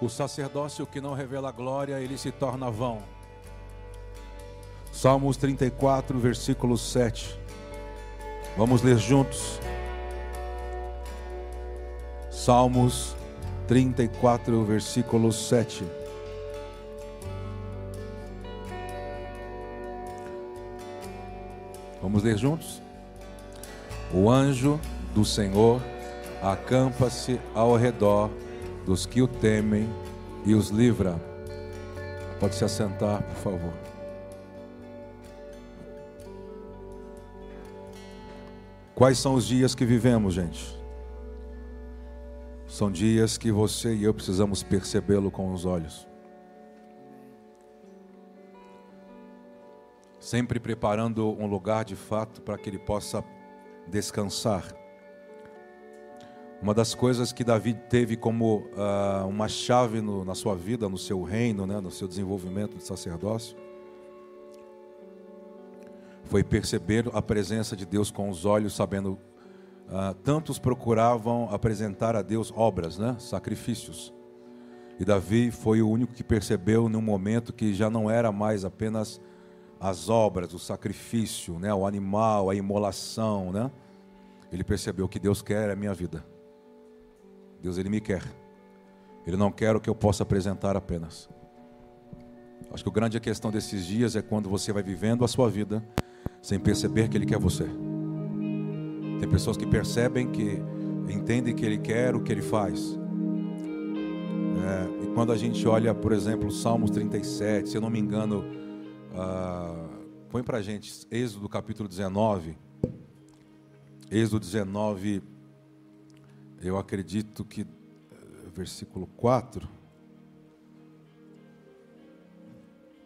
O sacerdócio que não revela glória, ele se torna vão. Salmos 34, versículo 7. Vamos ler juntos. Salmos 34, versículo 7. Vamos ler juntos? O anjo do Senhor acampa-se ao redor dos que o temem e os livra. Pode se assentar, por favor. Quais são os dias que vivemos, gente? São dias que você e eu precisamos percebê-lo com os olhos. Sempre preparando um lugar de fato para que ele possa descansar. Uma das coisas que Davi teve como uh, uma chave no, na sua vida, no seu reino, né, no seu desenvolvimento de sacerdócio, foi perceber a presença de Deus com os olhos, sabendo uh, tantos procuravam apresentar a Deus obras, né, sacrifícios. E Davi foi o único que percebeu num momento que já não era mais apenas as obras, o sacrifício, né, o animal, a imolação, né? Ele percebeu que Deus quer a minha vida. Deus ele me quer. Ele não quer o que eu possa apresentar apenas. Acho que a grande questão desses dias é quando você vai vivendo a sua vida sem perceber que ele quer você. Tem pessoas que percebem que entendem que ele quer o que ele faz. É, e quando a gente olha, por exemplo, Salmos 37, se eu não me engano, uh, põe para gente Êxodo capítulo 19. Êxodo 19, eu acredito que, eh, versículo 4,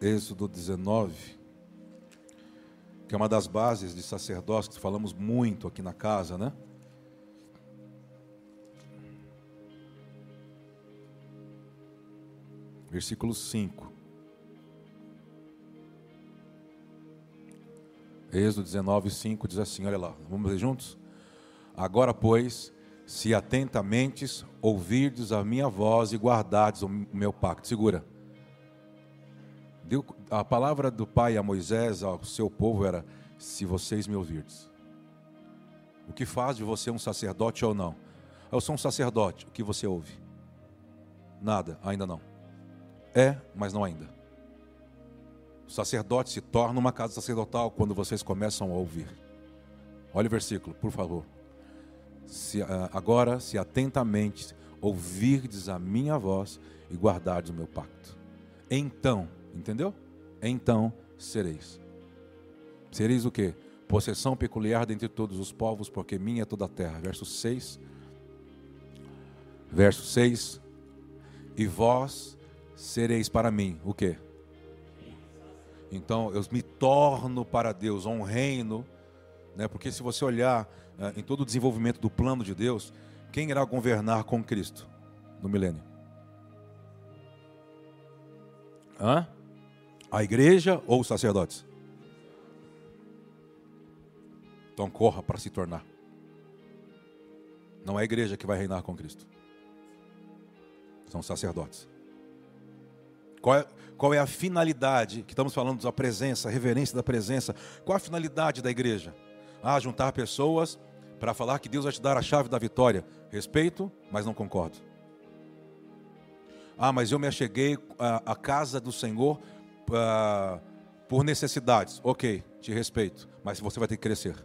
Êxodo 19, que é uma das bases de sacerdócio que falamos muito aqui na casa, né? Versículo 5. Êxodo 19, 5 diz assim: olha lá, vamos ler juntos? Agora, pois, se atentamente ouvirdes a minha voz e guardardes o meu pacto. Segura. A palavra do Pai a Moisés, ao seu povo, era: se vocês me ouvirdes. O que faz de você um sacerdote ou não? Eu sou um sacerdote, o que você ouve? Nada, ainda não. É, mas não ainda. O sacerdote se torna uma casa sacerdotal quando vocês começam a ouvir. Olha o versículo, por favor. Se, ah, agora, se atentamente ouvirdes a minha voz e guardardes o meu pacto. Então, entendeu? Então sereis. Sereis o que? Possessão peculiar dentre todos os povos, porque minha é toda a terra. Verso 6. Verso 6. E vós sereis para mim o que? Então eu me torno para Deus um reino, né? porque se você olhar em todo o desenvolvimento do plano de Deus, quem irá governar com Cristo no milênio? Hã? A igreja ou os sacerdotes? Então corra para se tornar. Não é a igreja que vai reinar com Cristo. São os sacerdotes. Qual é, qual é a finalidade, que estamos falando da presença, reverência da presença. Qual a finalidade da igreja? Ah, juntar pessoas para falar que Deus vai te dar a chave da vitória. Respeito, mas não concordo. Ah, mas eu me acheguei à, à casa do Senhor uh, por necessidades. Ok, te respeito, mas você vai ter que crescer.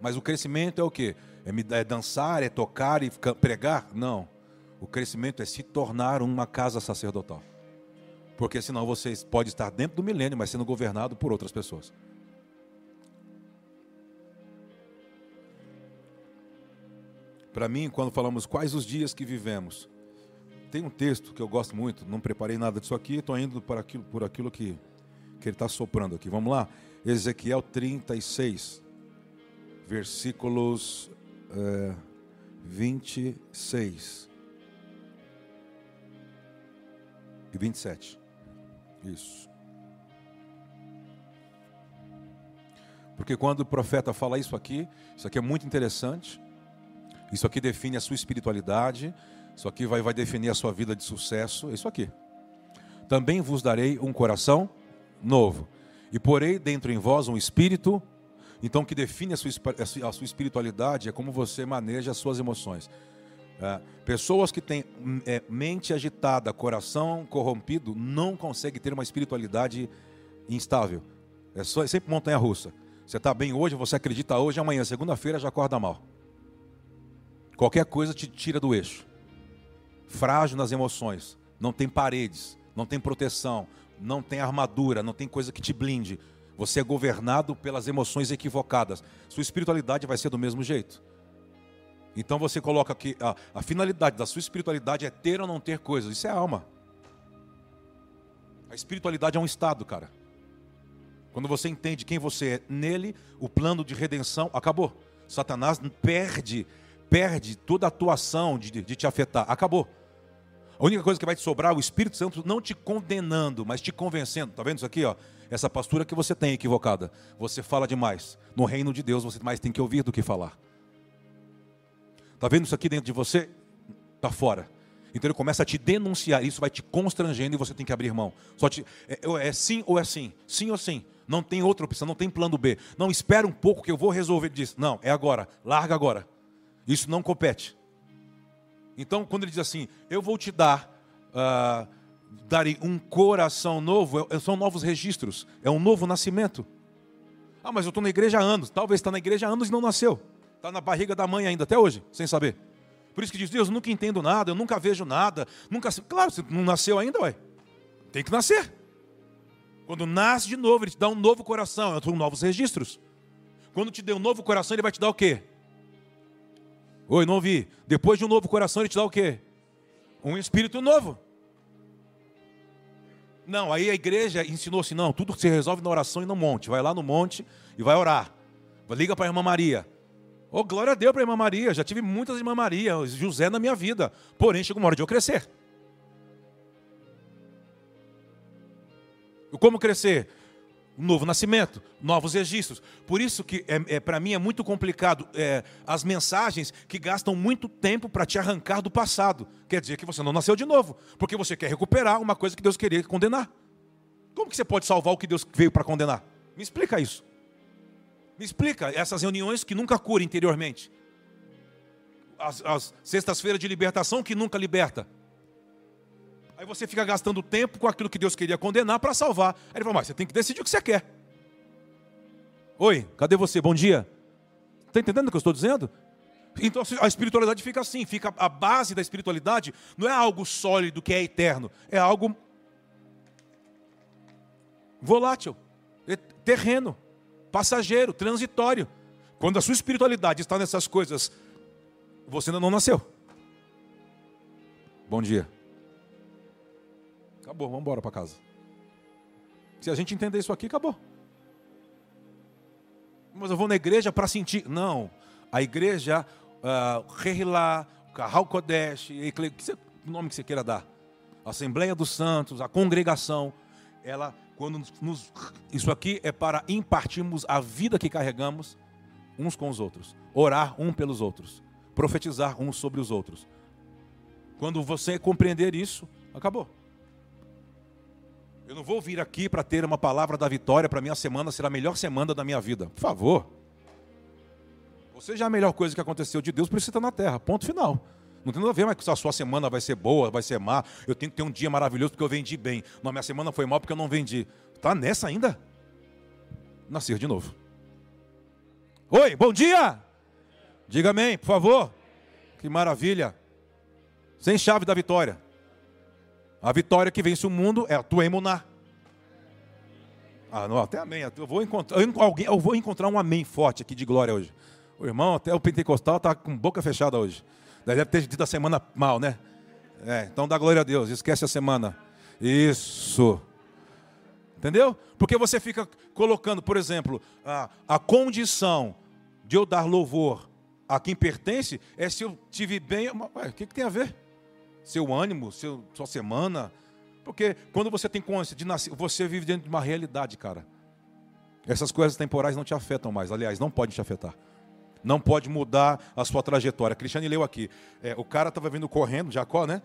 Mas o crescimento é o quê? É, é dançar, é tocar e pregar? Não. O crescimento é se tornar uma casa sacerdotal. Porque senão você pode estar dentro do milênio, mas sendo governado por outras pessoas. Para mim, quando falamos quais os dias que vivemos, tem um texto que eu gosto muito, não preparei nada disso aqui, estou indo por aquilo, por aquilo que, que ele está soprando aqui. Vamos lá? Ezequiel 36, versículos é, 26 e 27. Isso. Porque quando o profeta fala isso aqui, isso aqui é muito interessante. Isso aqui define a sua espiritualidade, isso aqui vai, vai definir a sua vida de sucesso, isso aqui. Também vos darei um coração novo, e porei dentro em vós um espírito. Então, que define a sua, a sua espiritualidade é como você maneja as suas emoções. É, pessoas que têm é, mente agitada, coração corrompido, não conseguem ter uma espiritualidade instável. É, só, é sempre montanha russa. Você está bem hoje, você acredita hoje, amanhã, segunda-feira, já acorda mal. Qualquer coisa te tira do eixo. Frágil nas emoções, não tem paredes, não tem proteção, não tem armadura, não tem coisa que te blinde. Você é governado pelas emoções equivocadas. Sua espiritualidade vai ser do mesmo jeito. Então você coloca aqui, a, a finalidade da sua espiritualidade é ter ou não ter coisas. Isso é alma. A espiritualidade é um estado, cara. Quando você entende quem você é nele, o plano de redenção acabou. Satanás perde, perde toda a atuação de, de te afetar. Acabou. A única coisa que vai te sobrar é o Espírito Santo não te condenando, mas te convencendo. Está vendo isso aqui? Ó? Essa postura que você tem equivocada. Você fala demais. No reino de Deus você mais tem que ouvir do que falar. Está vendo isso aqui dentro de você? Está fora. Então ele começa a te denunciar, isso vai te constrangendo e você tem que abrir mão. Só te, é, é sim ou é sim, sim ou sim. Não tem outra opção, não tem plano B. Não espera um pouco que eu vou resolver disso. Não, é agora, larga agora. Isso não compete. Então, quando ele diz assim, eu vou te dar, uh, darei um coração novo, é, são novos registros, é um novo nascimento. Ah, mas eu estou na igreja há anos. Talvez está na igreja há anos e não nasceu. Está na barriga da mãe ainda, até hoje, sem saber. Por isso que diz, Deus, eu nunca entendo nada, eu nunca vejo nada. nunca Claro, você não nasceu ainda, ué. Tem que nascer. Quando nasce de novo, ele te dá um novo coração, são novos registros. Quando te deu um novo coração, ele vai te dar o quê? Oi, não ouvi. Depois de um novo coração, ele te dá o quê? Um espírito novo. Não, aí a igreja ensinou assim: não, tudo se resolve na oração e no monte. Vai lá no monte e vai orar. Liga para a irmã Maria. Oh, glória a Deus para a irmã Maria. Já tive muitas irmã Maria, José na minha vida. Porém, chegou uma hora de eu crescer. Como crescer? Novo nascimento, novos registros. Por isso que é, é para mim é muito complicado é, as mensagens que gastam muito tempo para te arrancar do passado. Quer dizer que você não nasceu de novo, porque você quer recuperar uma coisa que Deus queria condenar. Como que você pode salvar o que Deus veio para condenar? Me explica isso. Me explica essas reuniões que nunca cura interiormente. As, as sextas-feiras de libertação que nunca liberta. Aí você fica gastando tempo com aquilo que Deus queria condenar para salvar. Aí ele fala, mas você tem que decidir o que você quer. Oi, cadê você? Bom dia. Está entendendo o que eu estou dizendo? Então a espiritualidade fica assim, fica a base da espiritualidade não é algo sólido que é eterno, é algo volátil, é terreno passageiro, transitório. Quando a sua espiritualidade está nessas coisas, você ainda não nasceu. Bom dia. Acabou, vamos embora para casa. Se a gente entender isso aqui, acabou. Mas eu vou na igreja para sentir. Não. A igreja, uh, Kahal Kodesh, o nome que você queira dar. Assembleia dos Santos, a congregação, ela quando nos, isso aqui é para impartirmos a vida que carregamos uns com os outros, orar um pelos outros, profetizar uns sobre os outros. Quando você compreender isso, acabou. Eu não vou vir aqui para ter uma palavra da vitória para minha semana ser a melhor semana da minha vida. Por favor. Você já é a melhor coisa que aconteceu de Deus, isso você está na terra. Ponto final. Não tem nada a ver, mas a sua semana vai ser boa, vai ser má. Eu tenho que ter um dia maravilhoso porque eu vendi bem. Não, minha semana foi mal porque eu não vendi. Está nessa ainda? Nascer de novo. Oi, bom dia! Diga amém, por favor. Que maravilha. Sem chave da vitória. A vitória que vence o mundo é a tua emuná. Ah, não, até amém. Eu vou encontrar, alguém, eu vou encontrar um amém forte aqui de glória hoje. O irmão, até o pentecostal está com boca fechada hoje. Deve ter tido a semana mal, né? É, então dá glória a Deus, esquece a semana. Isso. Entendeu? Porque você fica colocando, por exemplo, a, a condição de eu dar louvor a quem pertence é se eu tive bem. Ué, o que, que tem a ver? Seu ânimo, seu, sua semana. Porque quando você tem consciência de nascer, você vive dentro de uma realidade, cara. Essas coisas temporais não te afetam mais. Aliás, não podem te afetar. Não pode mudar a sua trajetória. Cristiane leu aqui. É, o cara estava vindo correndo, Jacó, né?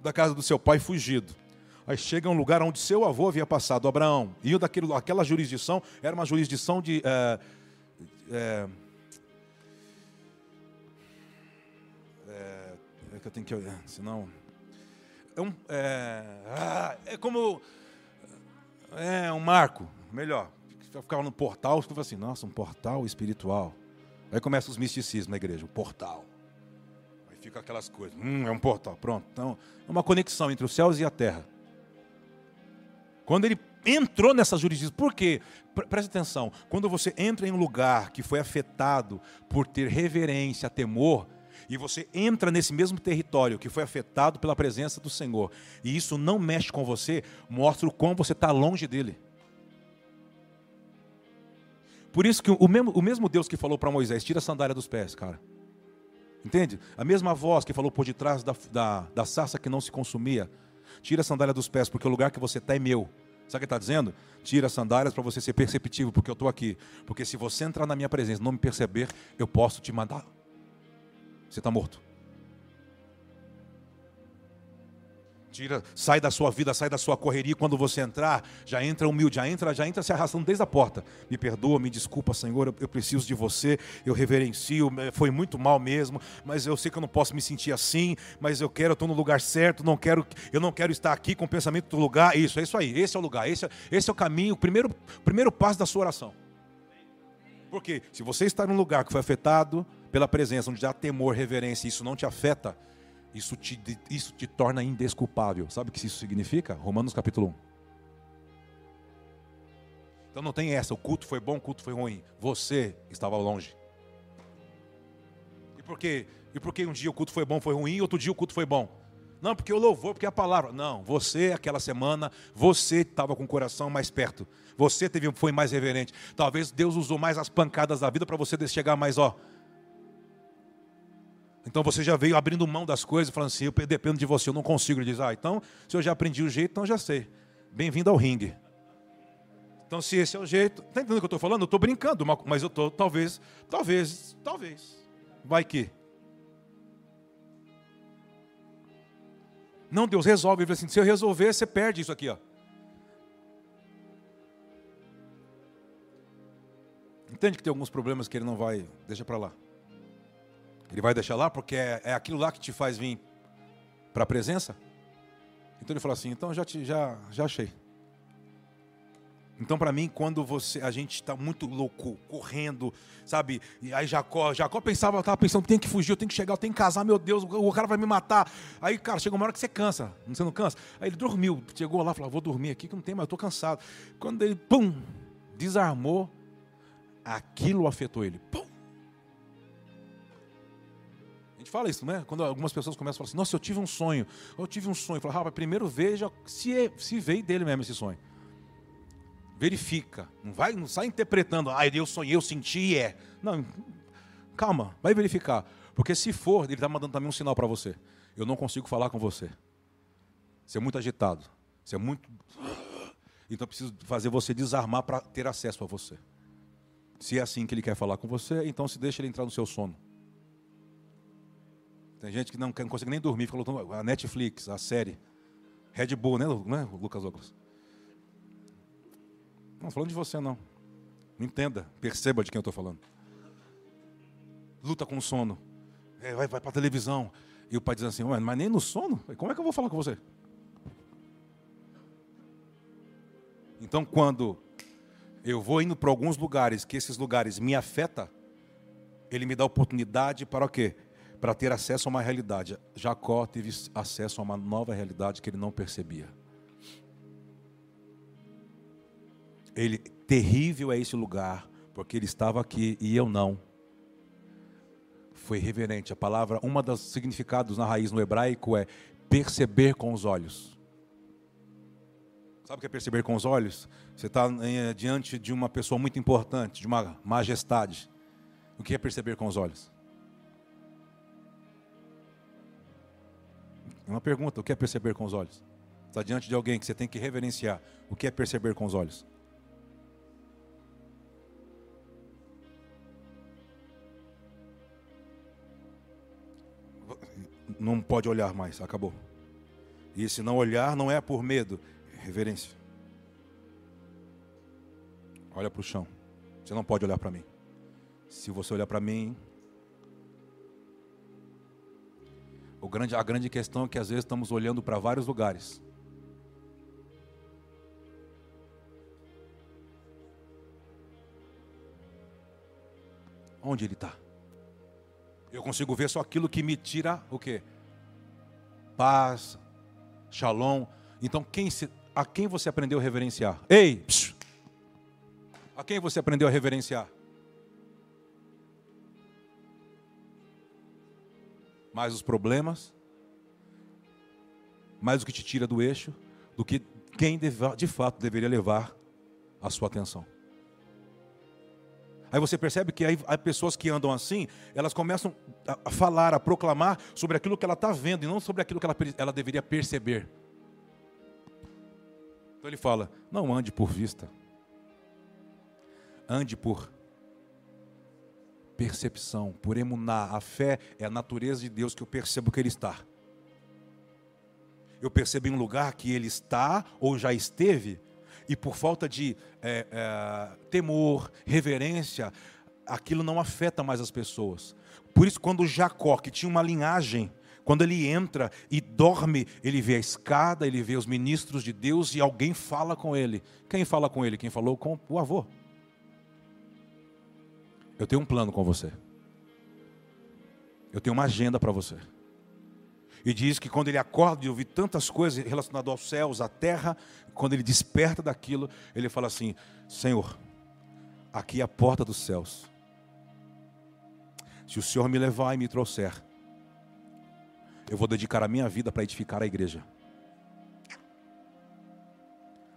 Da casa do seu pai, fugido. Aí chega um lugar onde seu avô havia passado, Abraão. E daquele, aquela jurisdição era uma jurisdição de. É, é, que eu tenho que olhar, senão. É, um, é, ah, é como. É um marco, melhor. Ficava no portal, você fala assim, nossa, um portal espiritual. Aí começa os misticismos na igreja, o portal. Aí fica aquelas coisas, hum, é um portal, pronto. Então, é uma conexão entre os céus e a terra. Quando ele entrou nessa jurisdição, por quê? Preste atenção, quando você entra em um lugar que foi afetado por ter reverência, temor, e você entra nesse mesmo território que foi afetado pela presença do Senhor, e isso não mexe com você, mostra o quão você está longe dele. Por isso que o mesmo, o mesmo Deus que falou para Moisés, tira a sandália dos pés, cara. Entende? A mesma voz que falou por detrás da, da, da sarça que não se consumia. Tira a sandália dos pés, porque o lugar que você está é meu. Sabe o que está dizendo? Tira as sandálias para você ser perceptível, porque eu estou aqui. Porque se você entrar na minha presença e não me perceber, eu posso te mandar. Você está morto. Tira, sai da sua vida, sai da sua correria. Quando você entrar, já entra humilde, já entra, já entra se arrastando desde a porta. Me perdoa, me desculpa, Senhor, eu, eu preciso de você, eu reverencio, foi muito mal mesmo, mas eu sei que eu não posso me sentir assim, mas eu quero, eu estou no lugar certo, não quero, eu não quero estar aqui com o pensamento do lugar. Isso, é isso aí, esse é o lugar, esse, é, esse é o caminho, o primeiro, primeiro passo da sua oração. Porque se você está num lugar que foi afetado pela presença, onde há temor, reverência, isso não te afeta, isso te, isso te torna indesculpável. Sabe o que isso significa? Romanos capítulo 1. Então não tem essa, o culto foi bom, o culto foi ruim. Você estava longe. E por quê? E por que um dia o culto foi bom, foi ruim, e outro dia o culto foi bom? Não, porque o louvor, porque a palavra. Não, você aquela semana, você estava com o coração mais perto. Você teve, foi mais reverente. Talvez Deus usou mais as pancadas da vida para você chegar mais, ó, então você já veio abrindo mão das coisas, falando assim: eu dependo de você, eu não consigo. Ele diz: ah, então, se eu já aprendi o jeito, então já sei. Bem-vindo ao ringue. Então, se esse é o jeito. Está entendendo o que eu estou falando? Eu estou brincando, mas eu estou, talvez, talvez, talvez. Vai que. Não, Deus resolve. Ele assim: se eu resolver, você perde isso aqui. Ó. Entende que tem alguns problemas que ele não vai. Deixa para lá. Ele vai deixar lá porque é, é aquilo lá que te faz vir para a presença? Então ele fala assim: então já, te, já, já achei. Então, para mim, quando você, a gente está muito louco, correndo, sabe? E aí Jacó, Jacó pensava, estava pensando, tem que fugir, eu tenho que chegar, eu tenho que casar, meu Deus, o cara vai me matar. Aí, cara, chega uma hora que você cansa, você não cansa? Aí ele dormiu, chegou lá, falou, vou dormir aqui que não tem mais, eu estou cansado. Quando ele, pum, desarmou, aquilo afetou ele. Pum, fala isso, né? Quando algumas pessoas começam a falar assim, nossa, eu tive um sonho, eu tive um sonho. Fala, rapaz, primeiro veja se, é, se veio dele mesmo esse sonho. Verifica. Não vai, não sai interpretando, ah, eu sonhei, eu senti, é. Não, calma, vai verificar. Porque se for, ele está mandando também um sinal para você. Eu não consigo falar com você. Você é muito agitado. Você é muito. Então eu preciso fazer você desarmar para ter acesso a você. Se é assim que ele quer falar com você, então se deixa ele entrar no seu sono. Tem gente que não, não consegue nem dormir, fica lutando. A Netflix, a série. Red Bull, né, né Lucas Douglas? Não falando de você, não. Entenda, perceba de quem eu estou falando. Luta com sono. É, vai vai para a televisão. E o pai diz assim, mas nem no sono? Como é que eu vou falar com você? Então, quando eu vou indo para alguns lugares que esses lugares me afetam, ele me dá oportunidade para o quê? Para ter acesso a uma realidade. Jacó teve acesso a uma nova realidade que ele não percebia. Ele terrível é esse lugar, porque ele estava aqui e eu não. Foi reverente. A palavra, uma dos significados na raiz no hebraico é perceber com os olhos. Sabe o que é perceber com os olhos? Você está eh, diante de uma pessoa muito importante, de uma majestade. O que é perceber com os olhos? É uma pergunta: o que é perceber com os olhos? Está diante de alguém que você tem que reverenciar. O que é perceber com os olhos? Não pode olhar mais, acabou. E se não olhar, não é por medo, é reverência. Olha para o chão. Você não pode olhar para mim. Se você olhar para mim, grande, a grande questão é que às vezes estamos olhando para vários lugares. Onde ele está? Eu consigo ver só aquilo que me tira o quê? Paz, shalom. Então, quem se, a quem você aprendeu a reverenciar? Ei! Psiu, a quem você aprendeu a reverenciar? Mais os problemas, mais o que te tira do eixo, do que quem de fato deveria levar a sua atenção. Aí você percebe que aí, há pessoas que andam assim, elas começam a, falar, a proclamar sobre aquilo que ela está vendo e não sobre aquilo que ela, ela deveria perceber. Então ele fala: não ande por vista, ande por percepção, por emunar. A fé é a natureza de Deus que eu percebo que Ele está. Eu percebo em um lugar que Ele está ou já esteve, e por falta de é, é, temor, reverência, aquilo não afeta mais as pessoas. Por isso, quando Jacó, que tinha uma linhagem, quando ele entra e dorme, ele vê a escada, ele vê os ministros de Deus e alguém fala com ele. Quem fala com ele? Quem falou com o avô. Eu tenho um plano com você. Eu tenho uma agenda para você. E diz que quando ele acorda e ouve tantas coisas relacionadas aos céus, à terra, quando ele desperta daquilo, ele fala assim: Senhor, aqui é a porta dos céus. Se o Senhor me levar e me trouxer, eu vou dedicar a minha vida para edificar a igreja.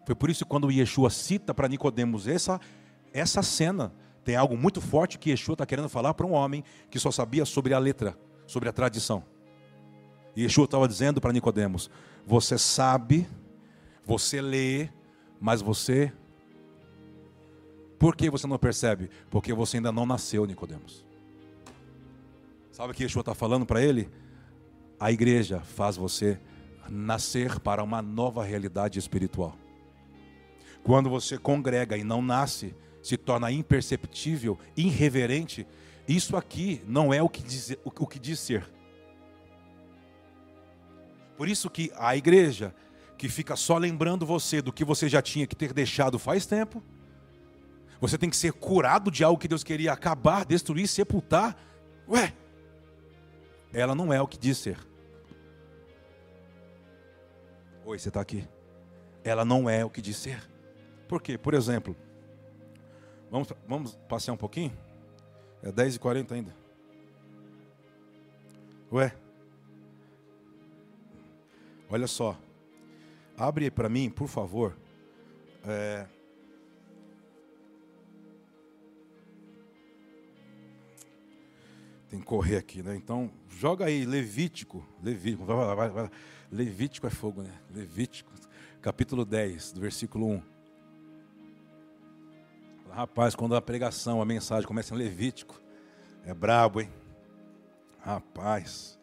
Foi por isso que quando Yeshua cita para Nicodemos essa, essa cena, tem algo muito forte que Yeshua está querendo falar para um homem que só sabia sobre a letra, sobre a tradição. E Yeshua estava dizendo para Nicodemos: Você sabe, você lê, mas você. Por que você não percebe? Porque você ainda não nasceu, Nicodemos. Sabe o que Yeshua está falando para ele? A igreja faz você nascer para uma nova realidade espiritual. Quando você congrega e não nasce, se torna imperceptível, irreverente, isso aqui não é o que diz, o que diz ser. Por isso que a igreja que fica só lembrando você do que você já tinha que ter deixado faz tempo, você tem que ser curado de algo que Deus queria acabar, destruir, sepultar. Ué, ela não é o que diz ser. Oi, você está aqui? Ela não é o que diz ser. Por quê? Por exemplo, vamos, vamos passear um pouquinho? É 10h40 ainda. Ué, Olha só. Abre para mim, por favor. É... Tem que correr aqui, né? Então, joga aí Levítico. Levítico, vai, vai, vai. Levítico é fogo, né? Levítico, capítulo 10, do versículo 1. Rapaz, quando a pregação, a mensagem começa em Levítico, é brabo, hein? Rapaz.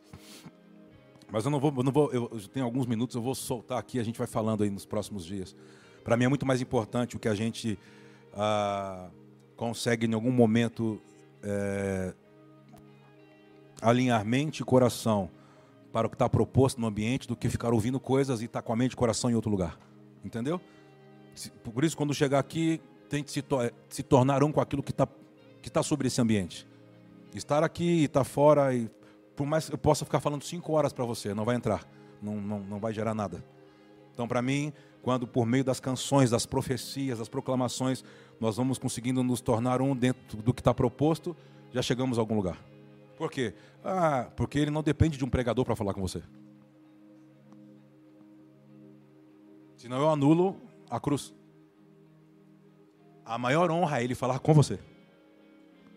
Mas eu não vou, eu não vou, eu tenho alguns minutos, eu vou soltar aqui, a gente vai falando aí nos próximos dias. Para mim é muito mais importante o que a gente ah, consegue em algum momento é, alinhar mente e coração para o que está proposto no ambiente do que ficar ouvindo coisas e estar tá com a mente e coração em outro lugar. Entendeu? Por isso, quando chegar aqui, tente se, to se tornar um com aquilo que está que tá sobre esse ambiente. Estar aqui estar tá fora e por mais que eu possa ficar falando cinco horas para você, não vai entrar, não, não, não vai gerar nada. Então, para mim, quando por meio das canções, das profecias, das proclamações, nós vamos conseguindo nos tornar um dentro do que está proposto, já chegamos a algum lugar. Por quê? Ah, porque ele não depende de um pregador para falar com você. Senão eu anulo a cruz. A maior honra é ele falar com você.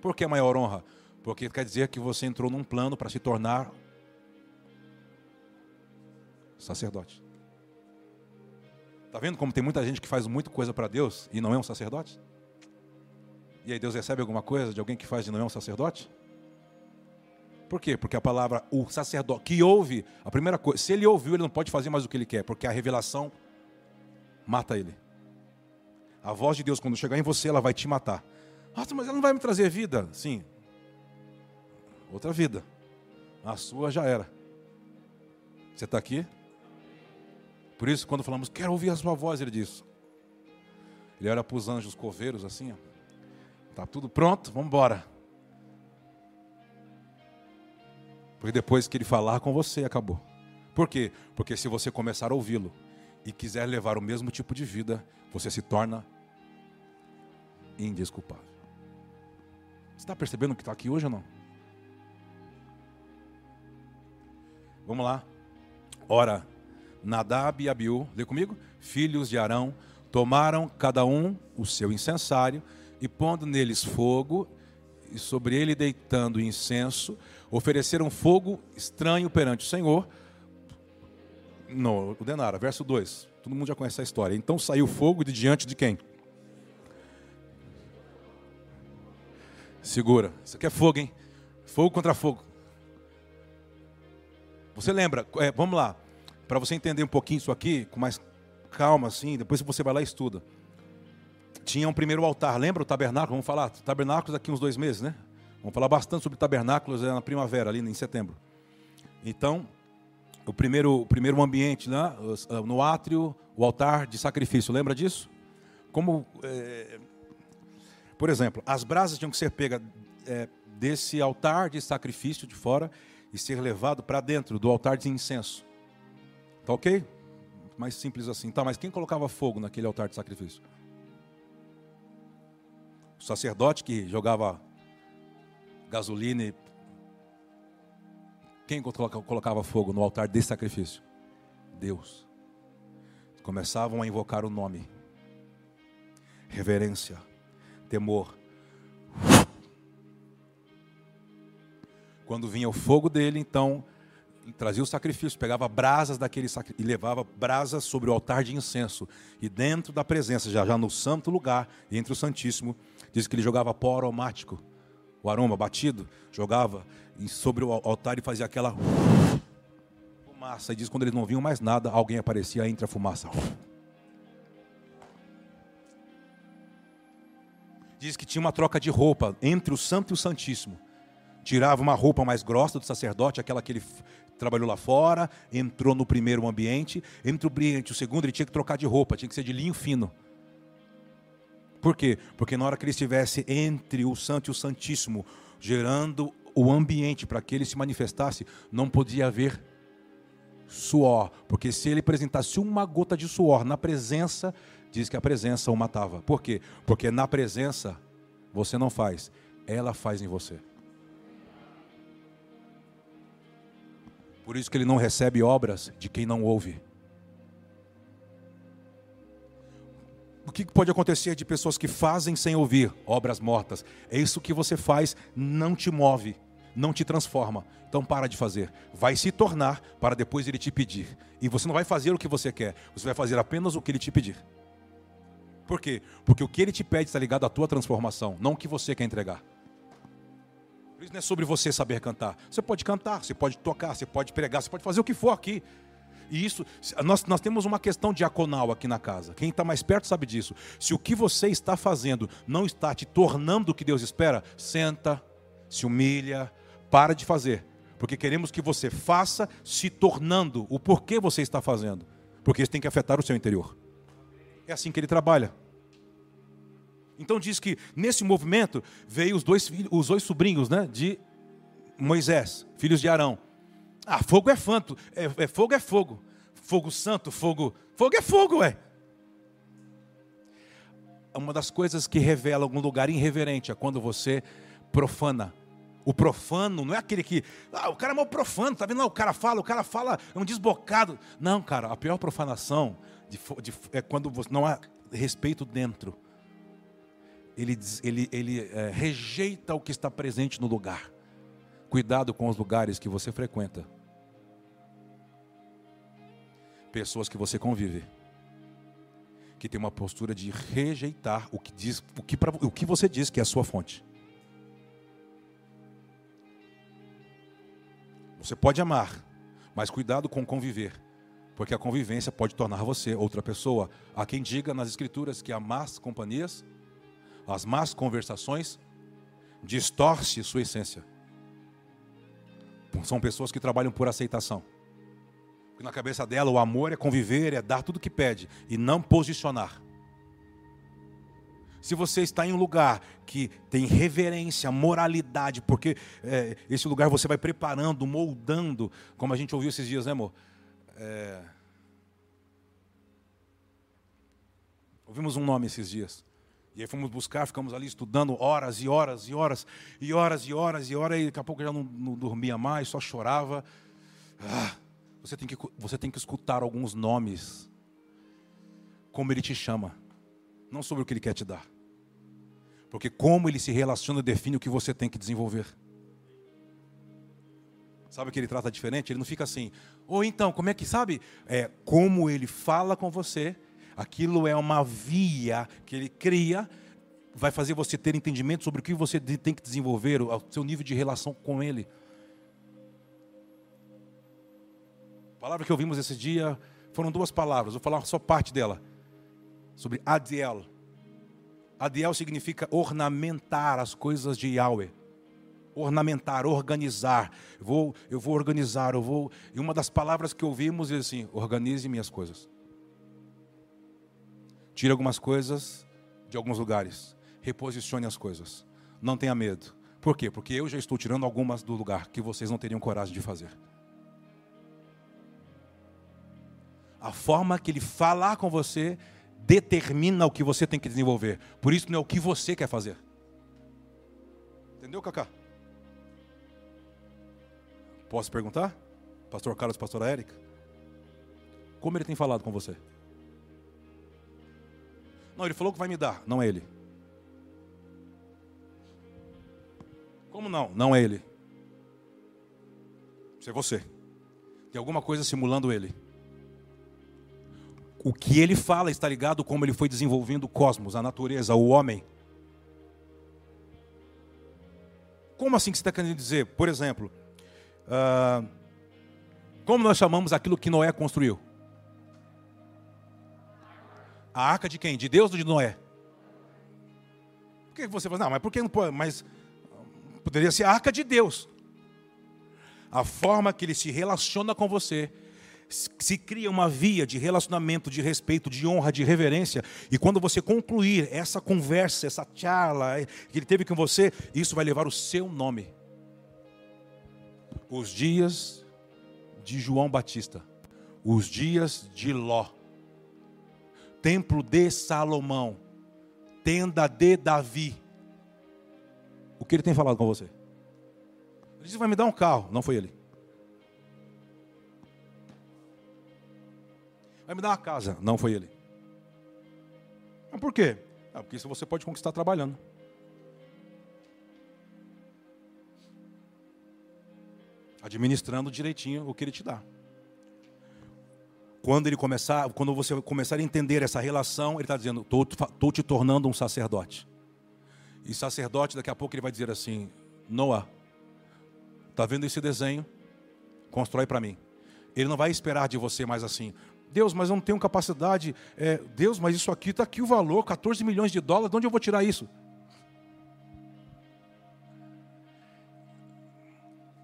Por que a maior honra? Porque quer dizer que você entrou num plano para se tornar sacerdote. Está vendo como tem muita gente que faz muita coisa para Deus e não é um sacerdote? E aí Deus recebe alguma coisa de alguém que faz e não é um sacerdote? Por quê? Porque a palavra, o sacerdote que ouve, a primeira coisa, se ele ouviu, ele não pode fazer mais o que ele quer, porque a revelação mata ele. A voz de Deus, quando chegar em você, ela vai te matar. Nossa, mas ela não vai me trazer vida? Sim. Outra vida. A sua já era. Você está aqui? Por isso, quando falamos, quero ouvir a sua voz, ele diz. Ele olha para os anjos coveiros assim, Está tudo pronto, vamos embora. Porque depois que ele falar com você, acabou. Por quê? Porque se você começar a ouvi-lo e quiser levar o mesmo tipo de vida, você se torna indesculpável. Você está percebendo que está aqui hoje ou não? Vamos lá. Ora, Nadab e Abiú, lê comigo? Filhos de Arão, tomaram cada um o seu incensário e pondo neles fogo, e sobre ele deitando incenso, ofereceram fogo estranho perante o Senhor. No, o Denara, verso 2. Todo mundo já conhece a história. Então saiu fogo de diante de quem? Segura. Isso aqui é fogo, hein? Fogo contra fogo. Você lembra? É, vamos lá. Para você entender um pouquinho isso aqui, com mais calma, assim, depois você vai lá e estuda tinha um primeiro altar. Lembra o tabernáculo? Vamos falar tabernáculos daqui uns dois meses, né? Vamos falar bastante sobre tabernáculos é na primavera, ali em setembro. Então, o primeiro, o primeiro ambiente, né? Ah, no átrio, o altar de sacrifício. Lembra disso? Como, é... por exemplo, as brasas tinham que ser pegas é, desse altar de sacrifício de fora e ser levado para dentro do altar de incenso. Tá ok? Mais simples assim. Tá, mas quem colocava fogo naquele altar de sacrifício? O sacerdote que jogava gasolina e quem colocava fogo no altar desse sacrifício? Deus. Começavam a invocar o nome. Reverência, temor. Quando vinha o fogo dele, então trazia o sacrifício, pegava brasas daquele sacrifício e levava brasas sobre o altar de incenso. E dentro da presença, já, já no santo lugar, entre o Santíssimo, diz que ele jogava pó aromático, o aroma batido, jogava sobre o altar e fazia aquela fumaça. E diz que quando eles não viam mais nada, alguém aparecia entre a fumaça. Diz que tinha uma troca de roupa entre o santo e o santíssimo. Tirava uma roupa mais grossa do sacerdote, aquela que ele trabalhou lá fora, entrou no primeiro ambiente, entre o ambiente o segundo ele tinha que trocar de roupa, tinha que ser de linho fino. Por quê? Porque na hora que ele estivesse entre o santo e o santíssimo, gerando o ambiente para que ele se manifestasse, não podia haver suor, porque se ele apresentasse uma gota de suor na presença, diz que a presença o matava. Por quê? Porque na presença você não faz, ela faz em você. Por isso que ele não recebe obras de quem não ouve. O que pode acontecer de pessoas que fazem sem ouvir obras mortas? É isso que você faz, não te move, não te transforma. Então para de fazer. Vai se tornar para depois ele te pedir. E você não vai fazer o que você quer, você vai fazer apenas o que ele te pedir. Por quê? Porque o que ele te pede está ligado à tua transformação, não o que você quer entregar. Por isso não é sobre você saber cantar. Você pode cantar, você pode tocar, você pode pregar, você pode fazer o que for aqui. E isso, nós, nós temos uma questão diaconal aqui na casa. Quem está mais perto sabe disso. Se o que você está fazendo não está te tornando o que Deus espera, senta, se humilha, para de fazer. Porque queremos que você faça se tornando o porquê você está fazendo. Porque isso tem que afetar o seu interior. É assim que ele trabalha. Então diz que nesse movimento veio os dois, os dois sobrinhos né, de Moisés, filhos de Arão. Ah, fogo é fanto, é, é fogo é fogo. Fogo santo, fogo. Fogo é fogo, é. Uma das coisas que revela algum lugar irreverente é quando você profana. O profano não é aquele que. Ah, o cara é mal profano, tá vendo? Não, o cara fala, o cara fala, é um desbocado. Não, cara, a pior profanação de, de, é quando não há respeito dentro ele, ele, ele é, rejeita o que está presente no lugar. Cuidado com os lugares que você frequenta. Pessoas que você convive. Que tem uma postura de rejeitar o que, diz, o que, pra, o que você diz que é a sua fonte. Você pode amar, mas cuidado com conviver, porque a convivência pode tornar você outra pessoa. Há quem diga nas Escrituras que as más companhias, as más conversações, distorce sua essência. São pessoas que trabalham por aceitação. Na cabeça dela, o amor é conviver, é dar tudo que pede e não posicionar. Se você está em um lugar que tem reverência, moralidade, porque é, esse lugar você vai preparando, moldando, como a gente ouviu esses dias, né, amor? É... Ouvimos um nome esses dias. E aí fomos buscar, ficamos ali estudando horas e horas e horas, e horas e horas e horas, e daqui a pouco já não, não dormia mais, só chorava. Ah, você, tem que, você tem que escutar alguns nomes, como ele te chama, não sobre o que ele quer te dar. Porque como ele se relaciona define o que você tem que desenvolver. Sabe que ele trata diferente? Ele não fica assim. Ou então, como é que sabe? É como ele fala com você. Aquilo é uma via que ele cria, vai fazer você ter entendimento sobre o que você tem que desenvolver, o seu nível de relação com ele. A palavra que ouvimos esse dia foram duas palavras, vou falar só parte dela. Sobre Adiel. Adiel significa ornamentar as coisas de Yahweh. Ornamentar, organizar. Eu vou, eu vou organizar, eu vou. E uma das palavras que ouvimos é assim: organize minhas coisas. Tire algumas coisas de alguns lugares. Reposicione as coisas. Não tenha medo. Por quê? Porque eu já estou tirando algumas do lugar que vocês não teriam coragem de fazer. A forma que ele falar com você determina o que você tem que desenvolver. Por isso não é o que você quer fazer. Entendeu, Cacá? Posso perguntar? Pastor Carlos, pastora Érica? Como ele tem falado com você? Não, ele falou que vai me dar, não é ele. Como não? Não é ele. Isso é você. Tem alguma coisa simulando ele o que ele fala está ligado como ele foi desenvolvendo o cosmos, a natureza, o homem. Como assim que você está querendo dizer? Por exemplo, uh, como nós chamamos aquilo que Noé construiu? A arca de quem? De Deus ou de Noé? Por que você fala, não, mas por que não pode? Mas poderia ser a arca de Deus. A forma que ele se relaciona com você se cria uma via de relacionamento, de respeito, de honra, de reverência, e quando você concluir essa conversa, essa charla que ele teve com você, isso vai levar o seu nome. Os dias de João Batista, os dias de Ló, templo de Salomão, tenda de Davi. O que ele tem falado com você? Ele disse: vai me dar um carro. Não foi ele. vai me dar uma casa. Não foi ele. Mas por quê? Ah, porque isso você pode conquistar trabalhando. Administrando direitinho o que ele te dá. Quando ele começar, quando você começar a entender essa relação, ele está dizendo: estou te tornando um sacerdote. E sacerdote, daqui a pouco ele vai dizer assim: Noah, está vendo esse desenho? Constrói para mim. Ele não vai esperar de você mais assim. Deus, mas eu não tenho capacidade. É, Deus, mas isso aqui está aqui o valor, 14 milhões de dólares, de onde eu vou tirar isso?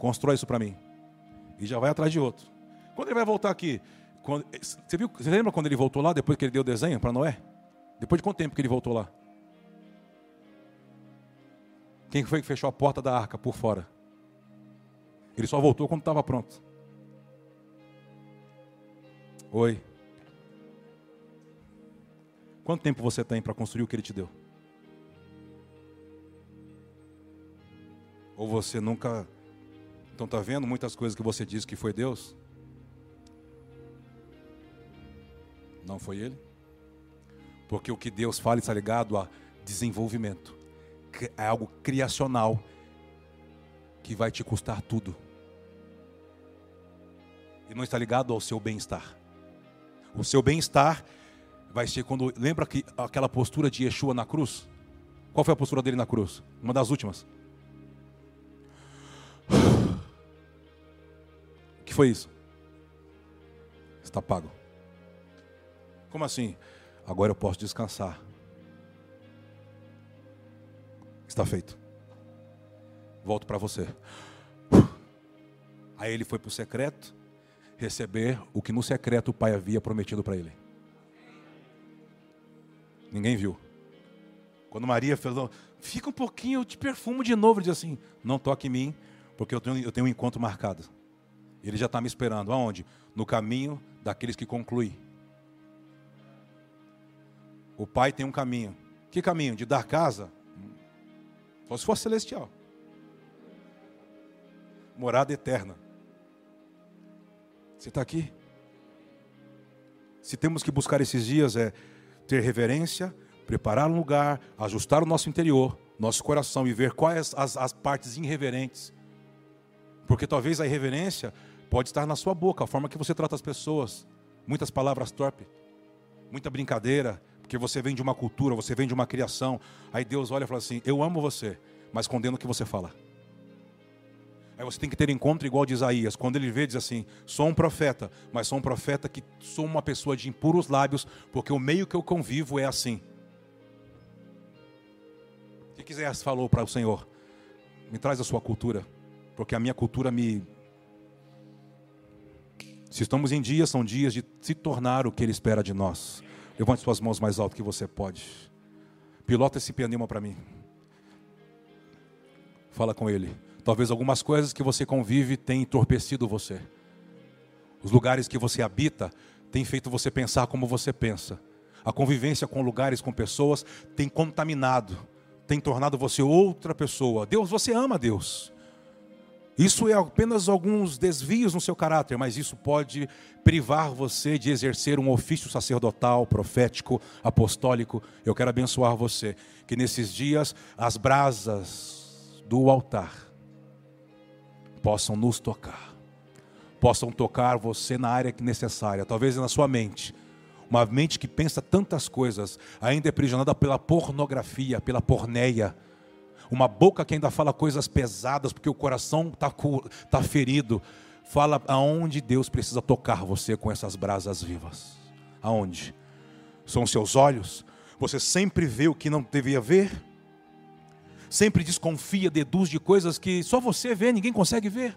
Constrói isso para mim. E já vai atrás de outro. Quando ele vai voltar aqui? Quando, você, viu, você lembra quando ele voltou lá, depois que ele deu o desenho para Noé? Depois de quanto tempo que ele voltou lá? Quem foi que fechou a porta da arca por fora? Ele só voltou quando estava pronto. Oi. Quanto tempo você tem para construir o que ele te deu? Ou você nunca. Então está vendo muitas coisas que você diz que foi Deus? Não foi ele? Porque o que Deus fala está ligado a desenvolvimento. É algo criacional que vai te custar tudo. E não está ligado ao seu bem-estar. O seu bem-estar vai ser quando. Lembra que aquela postura de Yeshua na cruz? Qual foi a postura dele na cruz? Uma das últimas. Que foi isso? Está pago. Como assim? Agora eu posso descansar. Está feito. Volto para você. Aí ele foi para o secreto receber o que no secreto o pai havia prometido para ele. Ninguém viu. Quando Maria falou, fica um pouquinho, eu te perfumo de novo. Ele diz assim: Não toque em mim, porque eu tenho, eu tenho um encontro marcado. Ele já está me esperando. Aonde? No caminho daqueles que concluem. O pai tem um caminho. Que caminho? De dar casa? Só se for celestial. Morada eterna. Você está aqui? Se temos que buscar esses dias é ter reverência, preparar um lugar, ajustar o nosso interior, nosso coração e ver quais as, as partes irreverentes. Porque talvez a irreverência pode estar na sua boca, a forma que você trata as pessoas. Muitas palavras torpes, muita brincadeira, porque você vem de uma cultura, você vem de uma criação. Aí Deus olha e fala assim: Eu amo você, mas condeno o que você fala. Aí você tem que ter encontro igual de Isaías. Quando ele vê, diz assim: Sou um profeta, mas sou um profeta que sou uma pessoa de impuros lábios, porque o meio que eu convivo é assim. O que quiser falou para o Senhor? Me traz a sua cultura, porque a minha cultura me. Se estamos em dias, são dias de se tornar o que Ele espera de nós. Levante suas mãos mais alto que você pode. Pilota esse pianema para mim. Fala com Ele. Talvez algumas coisas que você convive tenham entorpecido você. Os lugares que você habita têm feito você pensar como você pensa. A convivência com lugares, com pessoas, tem contaminado, tem tornado você outra pessoa. Deus, você ama Deus. Isso é apenas alguns desvios no seu caráter, mas isso pode privar você de exercer um ofício sacerdotal, profético, apostólico. Eu quero abençoar você, que nesses dias as brasas do altar possam nos tocar, possam tocar você na área que necessária, talvez na sua mente. Uma mente que pensa tantas coisas, ainda é aprisionada pela pornografia, pela porneia. Uma boca que ainda fala coisas pesadas, porque o coração está tá ferido. Fala aonde Deus precisa tocar você com essas brasas vivas. Aonde? São seus olhos? Você sempre vê o que não devia ver? sempre desconfia, deduz de coisas que só você vê, ninguém consegue ver.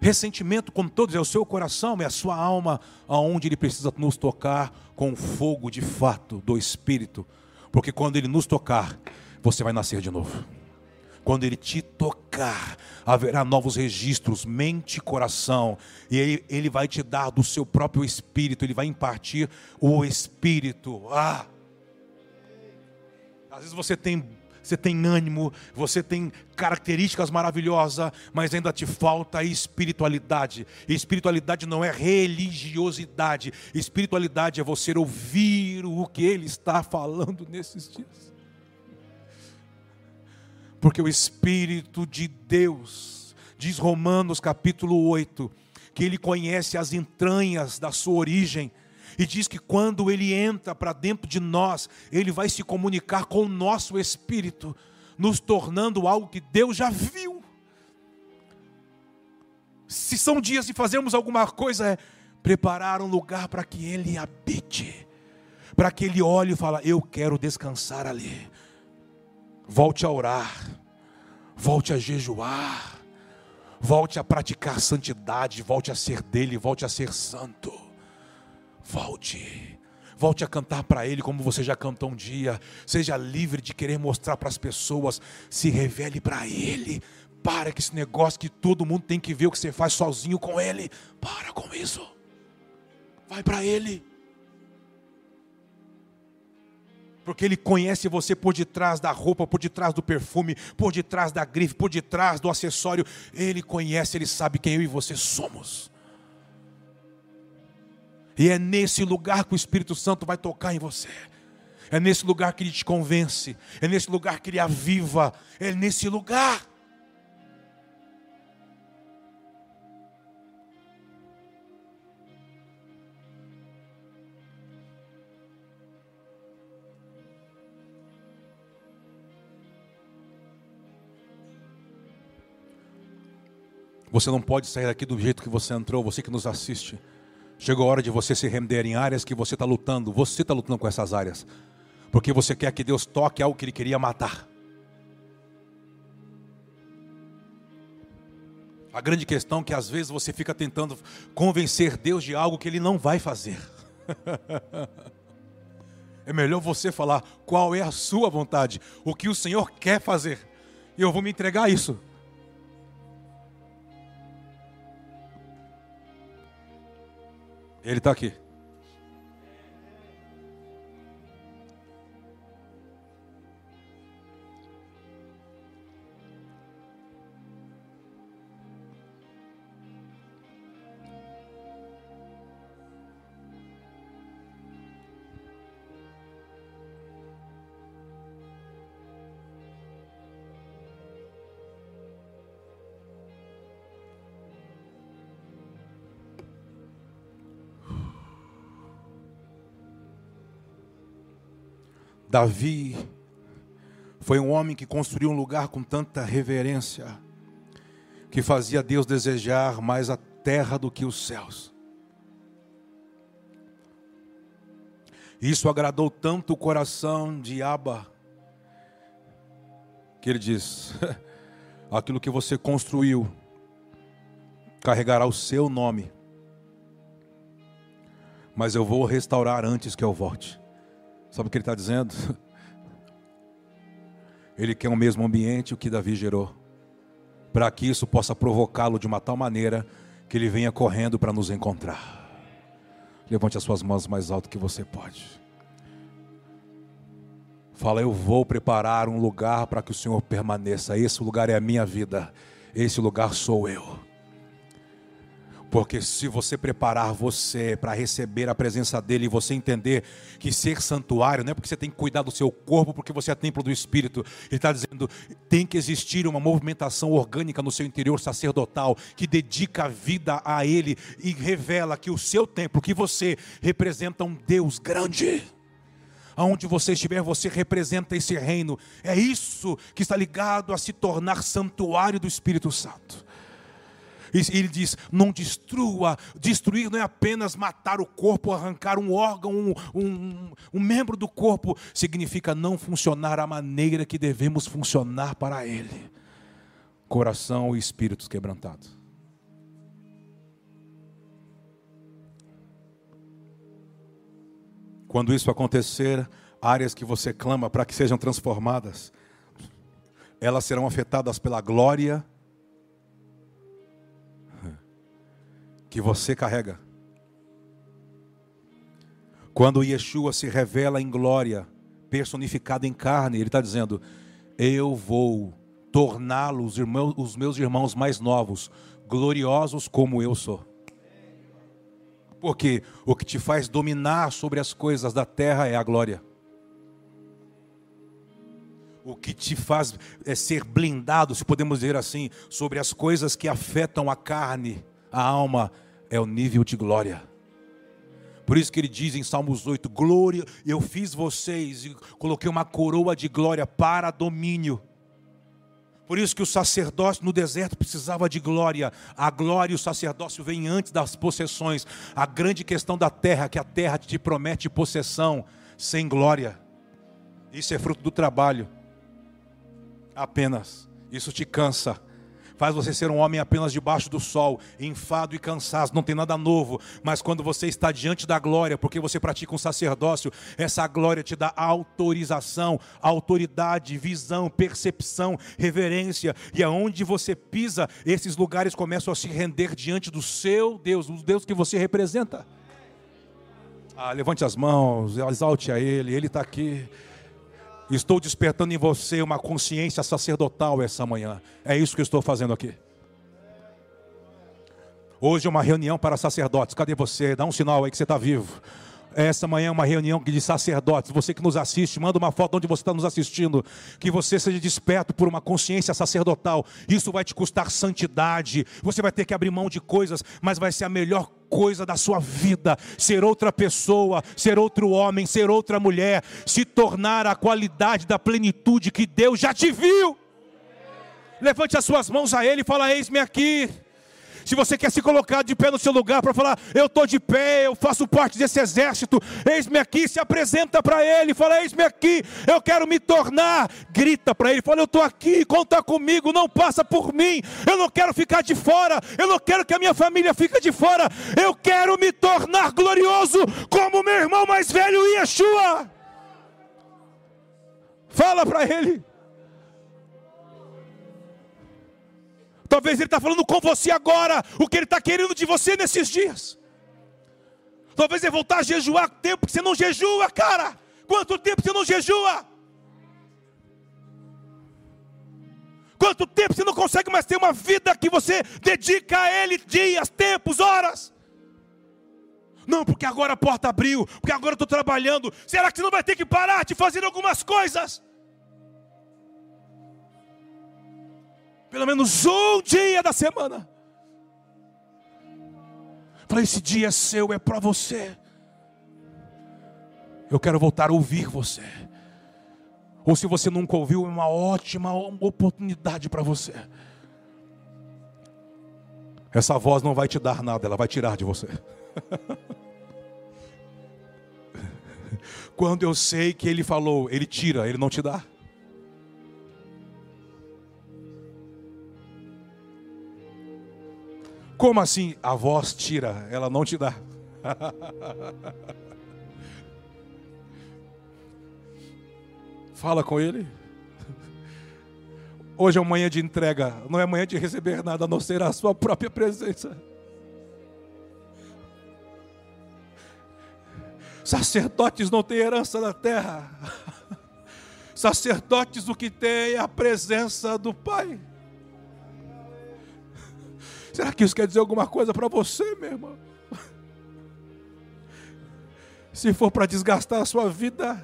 Ressentimento, como todos, é o seu coração, é a sua alma, aonde ele precisa nos tocar com o fogo de fato do Espírito, porque quando ele nos tocar, você vai nascer de novo. Quando ele te tocar, haverá novos registros, mente e coração, e ele, ele vai te dar do seu próprio espírito, ele vai impartir o espírito. Ah! Às vezes você tem você tem ânimo, você tem características maravilhosas, mas ainda te falta espiritualidade. Espiritualidade não é religiosidade, espiritualidade é você ouvir o que Ele está falando nesses dias. Porque o Espírito de Deus, diz Romanos capítulo 8, que Ele conhece as entranhas da sua origem e diz que quando ele entra para dentro de nós, ele vai se comunicar com o nosso espírito, nos tornando algo que Deus já viu. Se são dias de fazermos alguma coisa, é preparar um lugar para que ele habite, para que ele olhe e fale: Eu quero descansar ali. Volte a orar, volte a jejuar, volte a praticar santidade, volte a ser dele, volte a ser santo. Volte. Volte a cantar para Ele como você já cantou um dia. Seja livre de querer mostrar para as pessoas. Se revele para Ele. Para com esse negócio que todo mundo tem que ver o que você faz sozinho com Ele. Para com isso. Vai para Ele. Porque Ele conhece você por detrás da roupa, por detrás do perfume, por detrás da grife, por detrás do acessório. Ele conhece, Ele sabe quem eu e você somos. E é nesse lugar que o Espírito Santo vai tocar em você. É nesse lugar que ele te convence. É nesse lugar que ele aviva. É nesse lugar. Você não pode sair daqui do jeito que você entrou, você que nos assiste. Chegou a hora de você se render em áreas que você está lutando. Você está lutando com essas áreas. Porque você quer que Deus toque algo que Ele queria matar. A grande questão é que às vezes você fica tentando convencer Deus de algo que Ele não vai fazer. é melhor você falar qual é a sua vontade, o que o Senhor quer fazer. E eu vou me entregar a isso. Ele está aqui. Davi foi um homem que construiu um lugar com tanta reverência, que fazia Deus desejar mais a terra do que os céus. Isso agradou tanto o coração de Aba, que ele diz: aquilo que você construiu carregará o seu nome, mas eu vou restaurar antes que eu volte. Sabe o que ele está dizendo? Ele quer o mesmo ambiente que Davi gerou, para que isso possa provocá-lo de uma tal maneira que ele venha correndo para nos encontrar. Levante as suas mãos mais alto que você pode. Fala, eu vou preparar um lugar para que o Senhor permaneça. Esse lugar é a minha vida. Esse lugar sou eu. Porque se você preparar você para receber a presença dele e você entender que ser santuário não é porque você tem que cuidar do seu corpo, porque você é templo do Espírito. Ele está dizendo tem que existir uma movimentação orgânica no seu interior sacerdotal que dedica a vida a ele e revela que o seu templo, que você representa um Deus grande. Aonde você estiver, você representa esse reino. É isso que está ligado a se tornar santuário do Espírito Santo. Ele diz: não destrua. Destruir não é apenas matar o corpo, arrancar um órgão, um, um, um membro do corpo. Significa não funcionar a maneira que devemos funcionar para Ele. Coração e espíritos quebrantados. Quando isso acontecer, áreas que você clama para que sejam transformadas, elas serão afetadas pela glória que você carrega. Quando Yeshua se revela em glória, personificado em carne, ele está dizendo: Eu vou torná-los os meus irmãos mais novos, gloriosos como eu sou. Porque o que te faz dominar sobre as coisas da terra é a glória. O que te faz é ser blindado, se podemos dizer assim, sobre as coisas que afetam a carne a alma é o nível de glória. Por isso que ele diz em Salmos 8: Glória, eu fiz vocês e coloquei uma coroa de glória para domínio. Por isso que o sacerdócio no deserto precisava de glória. A glória e o sacerdócio vêm antes das possessões. A grande questão da terra que a terra te promete possessão sem glória. Isso é fruto do trabalho. Apenas. Isso te cansa faz você ser um homem apenas debaixo do sol, enfado e cansaço, não tem nada novo, mas quando você está diante da glória, porque você pratica um sacerdócio, essa glória te dá autorização, autoridade, visão, percepção, reverência, e aonde você pisa, esses lugares começam a se render diante do seu Deus, o Deus que você representa. Ah, levante as mãos, exalte a Ele, Ele está aqui. Estou despertando em você uma consciência sacerdotal essa manhã. É isso que estou fazendo aqui. Hoje é uma reunião para sacerdotes. Cadê você? Dá um sinal aí que você está vivo. Essa manhã é uma reunião de sacerdotes. Você que nos assiste, manda uma foto onde você está nos assistindo. Que você seja desperto por uma consciência sacerdotal. Isso vai te custar santidade. Você vai ter que abrir mão de coisas, mas vai ser a melhor coisa da sua vida, ser outra pessoa, ser outro homem, ser outra mulher, se tornar a qualidade da plenitude que Deus já te viu. Levante as suas mãos a Ele e fala: Eis-me aqui. Se você quer se colocar de pé no seu lugar para falar, eu estou de pé, eu faço parte desse exército, eis-me aqui, se apresenta para Ele, fala, eis-me aqui, eu quero me tornar. Grita para Ele, fala, eu estou aqui, conta comigo, não passa por mim, eu não quero ficar de fora, eu não quero que a minha família fique de fora, eu quero me tornar glorioso como meu irmão mais velho Yeshua. Fala para Ele. Talvez Ele está falando com você agora, o que Ele está querendo de você nesses dias. Talvez é voltar a jejuar tempo que você não jejua, cara. Quanto tempo você não jejua? Quanto tempo você não consegue mais ter uma vida que você dedica a Ele dias, tempos, horas? Não, porque agora a porta abriu, porque agora eu estou trabalhando. Será que você não vai ter que parar de fazer algumas coisas? Pelo menos um dia da semana. Para esse dia é seu, é para você. Eu quero voltar a ouvir você. Ou se você nunca ouviu, é uma ótima oportunidade para você. Essa voz não vai te dar nada, ela vai tirar de você. Quando eu sei que ele falou, ele tira, ele não te dá. Como assim? A voz tira, ela não te dá. Fala com ele. Hoje é manhã de entrega, não é manhã de receber nada a não ser a sua própria presença. Sacerdotes não têm herança na terra. Sacerdotes o que tem é a presença do Pai. Será que isso quer dizer alguma coisa para você, meu irmão? Se for para desgastar a sua vida,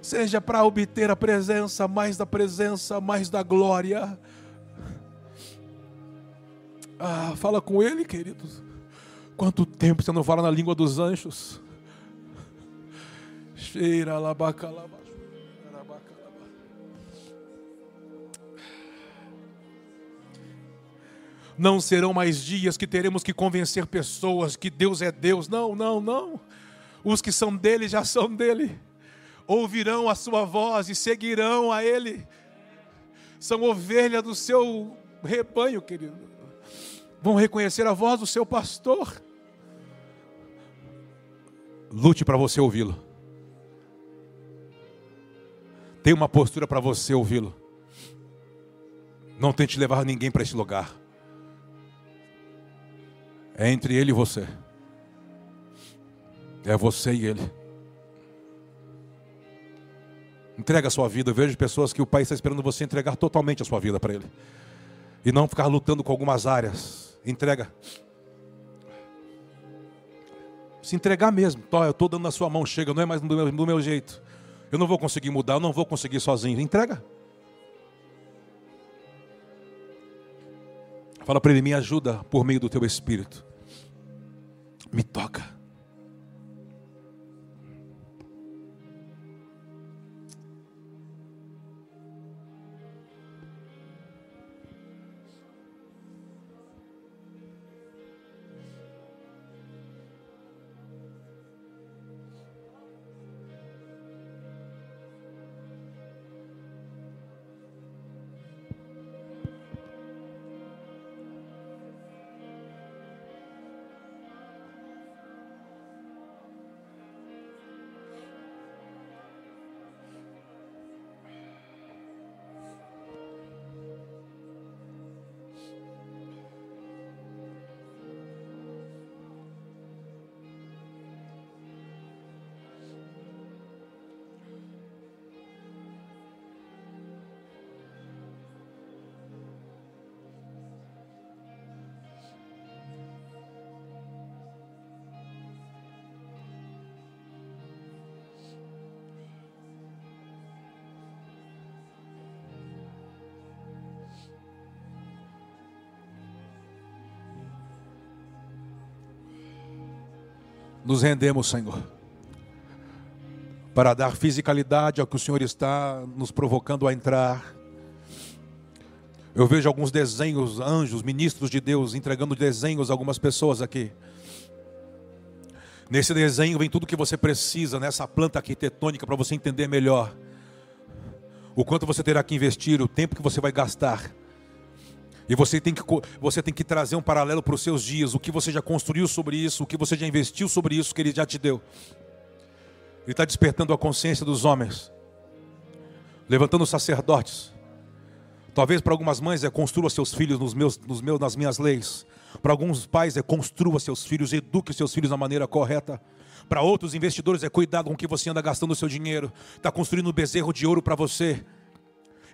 seja para obter a presença, mais da presença, mais da glória. Ah, fala com Ele, queridos. Quanto tempo você não fala na língua dos anjos? Cheira, labacalaba. Não serão mais dias que teremos que convencer pessoas que Deus é Deus. Não, não, não. Os que são dele já são dele. Ouvirão a sua voz e seguirão a ele. São ovelha do seu rebanho, querido. Vão reconhecer a voz do seu pastor. Lute para você ouvi-lo. Tem uma postura para você ouvi-lo. Não tente levar ninguém para esse lugar. É entre ele e você. É você e ele. Entrega a sua vida. Eu vejo pessoas que o Pai está esperando você entregar totalmente a sua vida para Ele. E não ficar lutando com algumas áreas. Entrega. Se entregar mesmo. Tó, eu estou dando na sua mão, chega, não é mais do meu, do meu jeito. Eu não vou conseguir mudar, eu não vou conseguir sozinho. Entrega. Fala para ele, me ajuda por meio do teu espírito. Me toca. Nos rendemos, Senhor, para dar fisicalidade ao que o Senhor está nos provocando a entrar. Eu vejo alguns desenhos, anjos, ministros de Deus entregando desenhos a algumas pessoas aqui. Nesse desenho vem tudo que você precisa nessa planta arquitetônica para você entender melhor o quanto você terá que investir, o tempo que você vai gastar. E você tem que, você tem que trazer um paralelo para os seus dias, o que você já construiu sobre isso, o que você já investiu sobre isso que Ele já te deu. Ele está despertando a consciência dos homens, levantando sacerdotes. Talvez para algumas mães é construa seus filhos nos meus, nos meus, nas minhas leis. Para alguns pais é construa seus filhos, eduque seus filhos da maneira correta. Para outros investidores é cuidado com o que você anda gastando o seu dinheiro. Está construindo um bezerro de ouro para você.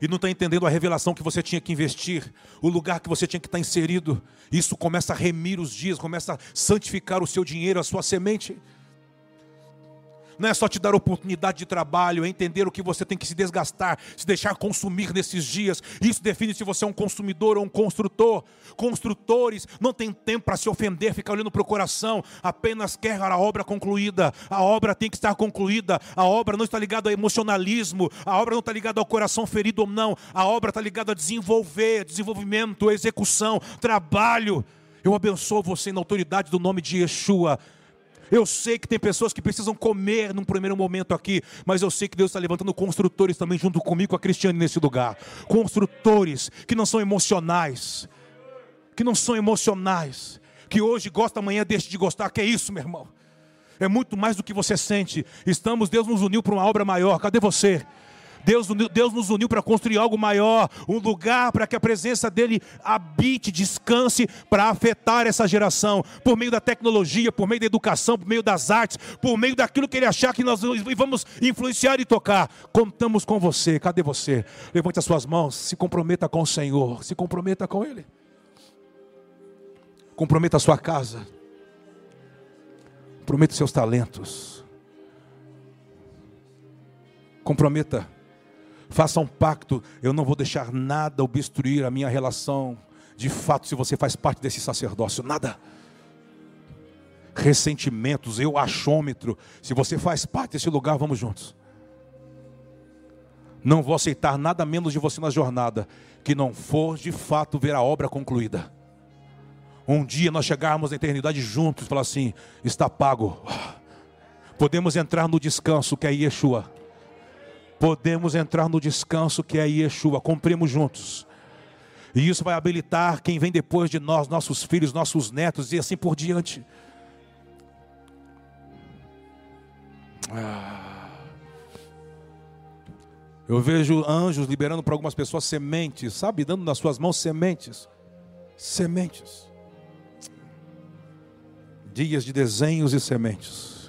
E não está entendendo a revelação que você tinha que investir, o lugar que você tinha que estar tá inserido. Isso começa a remir os dias, começa a santificar o seu dinheiro, a sua semente não é só te dar oportunidade de trabalho, é entender o que você tem que se desgastar, se deixar consumir nesses dias. Isso define se você é um consumidor ou um construtor. Construtores não têm tempo para se ofender, ficar olhando para o coração, apenas quer a obra concluída. A obra tem que estar concluída. A obra não está ligada ao emocionalismo, a obra não está ligada ao coração ferido ou não. A obra está ligada a desenvolver, desenvolvimento, execução, trabalho. Eu abençoo você na autoridade do nome de Yeshua. Eu sei que tem pessoas que precisam comer num primeiro momento aqui, mas eu sei que Deus está levantando construtores também junto comigo, a Cristiane, nesse lugar. Construtores que não são emocionais, que não são emocionais, que hoje gosta, amanhã deixa de gostar. Que é isso, meu irmão? É muito mais do que você sente. Estamos, Deus nos uniu para uma obra maior. Cadê você? Deus, Deus nos uniu para construir algo maior, um lugar para que a presença dele habite, descanse, para afetar essa geração, por meio da tecnologia, por meio da educação, por meio das artes, por meio daquilo que ele achar que nós vamos influenciar e tocar. Contamos com você, cadê você? Levante as suas mãos, se comprometa com o Senhor, se comprometa com Ele. Comprometa a sua casa, comprometa seus talentos, comprometa Faça um pacto, eu não vou deixar nada obstruir a minha relação. De fato, se você faz parte desse sacerdócio, nada. Ressentimentos, eu achômetro. Se você faz parte desse lugar, vamos juntos. Não vou aceitar nada menos de você na jornada que não for de fato ver a obra concluída. Um dia nós chegarmos na eternidade juntos e falar assim: está pago. Podemos entrar no descanso que é Yeshua podemos entrar no descanso que é Yeshua, cumprimos juntos. E isso vai habilitar quem vem depois de nós, nossos filhos, nossos netos e assim por diante. Ah. Eu vejo anjos liberando para algumas pessoas sementes, sabe? Dando nas suas mãos sementes. Sementes. Dias de desenhos e sementes.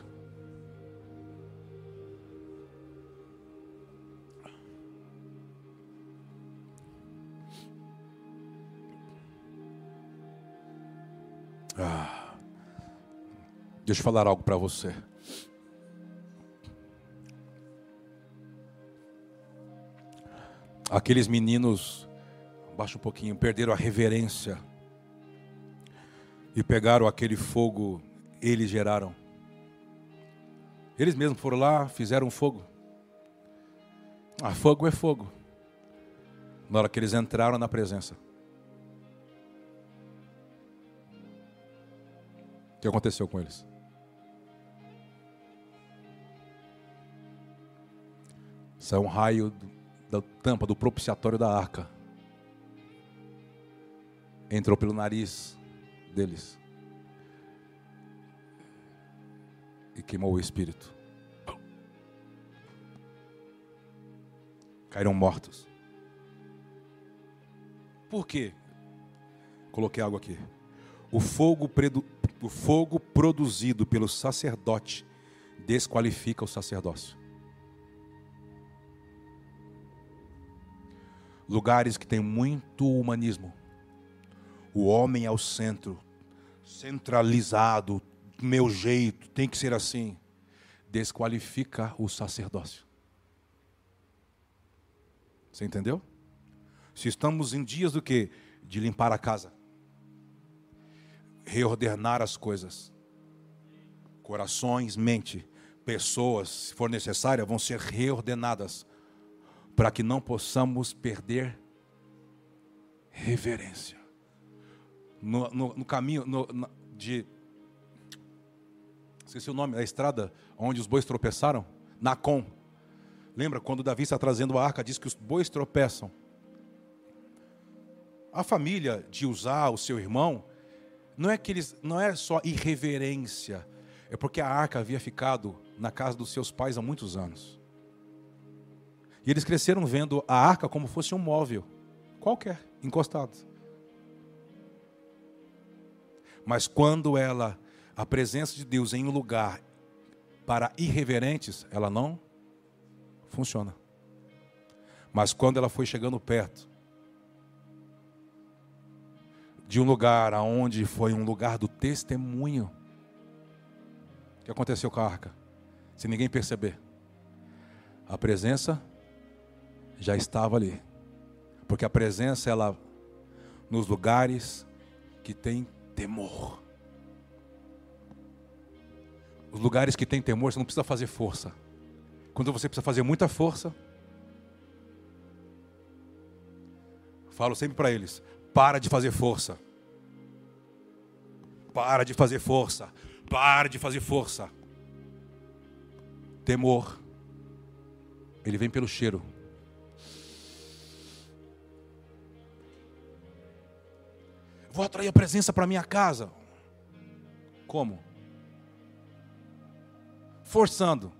Deixa eu falar algo para você. Aqueles meninos, baixa um pouquinho, perderam a reverência e pegaram aquele fogo, eles geraram. Eles mesmos foram lá, fizeram fogo. Ah, fogo é fogo. Na hora que eles entraram na presença. O que aconteceu com eles? Saiu um raio da tampa do propiciatório da arca. Entrou pelo nariz deles. E queimou o espírito. Caíram mortos. Por quê? Coloquei água aqui. O fogo o fogo produzido pelo sacerdote desqualifica o sacerdócio. Lugares que tem muito humanismo. O homem é o centro, centralizado, meu jeito, tem que ser assim. Desqualifica o sacerdócio. Você entendeu? Se estamos em dias do que? De limpar a casa reordenar as coisas. Corações, mente, pessoas, se for necessário, vão ser reordenadas para que não possamos perder reverência. No, no, no caminho no, de. Esqueci o nome da estrada onde os bois tropeçaram? Nacon. Lembra quando Davi está trazendo a arca, diz que os bois tropeçam. A família de usar o seu irmão, não é que eles, não é só irreverência, é porque a arca havia ficado na casa dos seus pais há muitos anos. E eles cresceram vendo a arca como fosse um móvel, qualquer, encostado. Mas quando ela, a presença de Deus em um lugar para irreverentes, ela não funciona. Mas quando ela foi chegando perto de um lugar aonde foi um lugar do testemunho, o que aconteceu com a arca? Se ninguém perceber, a presença já estava ali. Porque a presença ela nos lugares que tem temor. Os lugares que tem temor, você não precisa fazer força. Quando você precisa fazer muita força, falo sempre para eles: para de fazer força. Para de fazer força. Para de fazer força. Temor. Ele vem pelo cheiro. Vou atrair a presença para minha casa. Como? Forçando.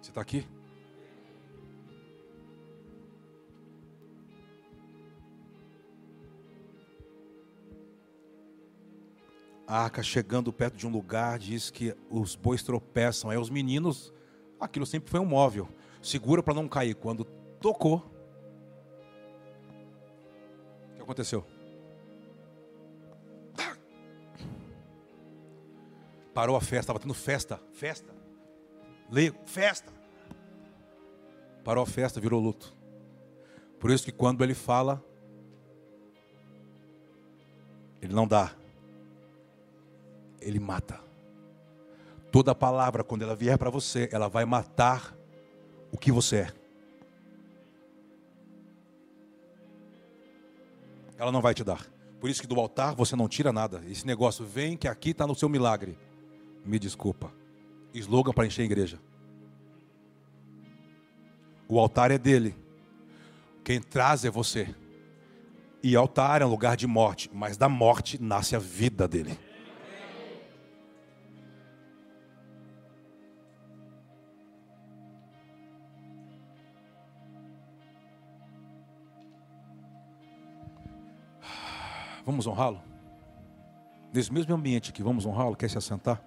Você está aqui? A arca chegando perto de um lugar, diz que os bois tropeçam. Aí os meninos, aquilo sempre foi um móvel. Segura para não cair. Quando tocou, que aconteceu? Parou a festa, estava tendo festa, festa. Leio, festa. Parou a festa, virou luto. Por isso que quando ele fala, ele não dá. Ele mata. Toda palavra, quando ela vier para você, ela vai matar o que você é. Ela não vai te dar. Por isso que do altar você não tira nada. Esse negócio vem que aqui está no seu milagre. Me desculpa. Slogan para encher a igreja. O altar é dele. Quem traz é você. E altar é um lugar de morte, mas da morte nasce a vida dele. Vamos honrá-lo? Nesse mesmo ambiente aqui, vamos honrá-lo? Quer se assentar?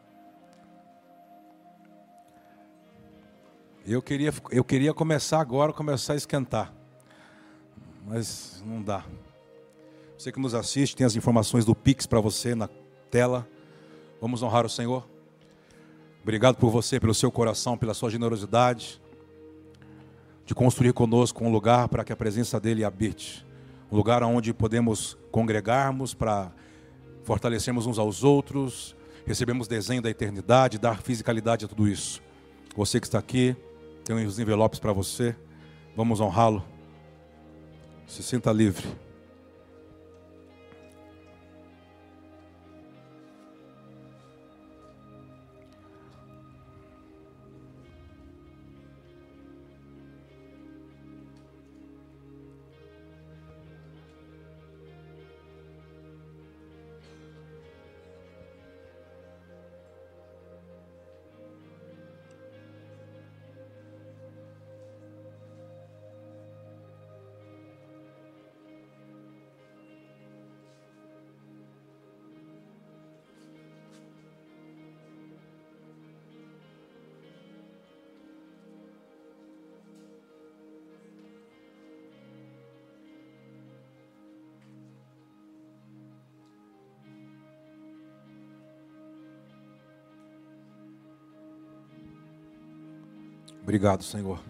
Eu queria, eu queria começar agora, começar a esquentar. Mas não dá. Você que nos assiste, tem as informações do Pix para você na tela. Vamos honrar o Senhor. Obrigado por você, pelo seu coração, pela sua generosidade, de construir conosco um lugar para que a presença dele habite lugar onde podemos congregarmos para fortalecermos uns aos outros, recebemos desenho da eternidade, dar fisicalidade a tudo isso. Você que está aqui, tem os envelopes para você, vamos honrá-lo. Se sinta livre. Obrigado, Senhor.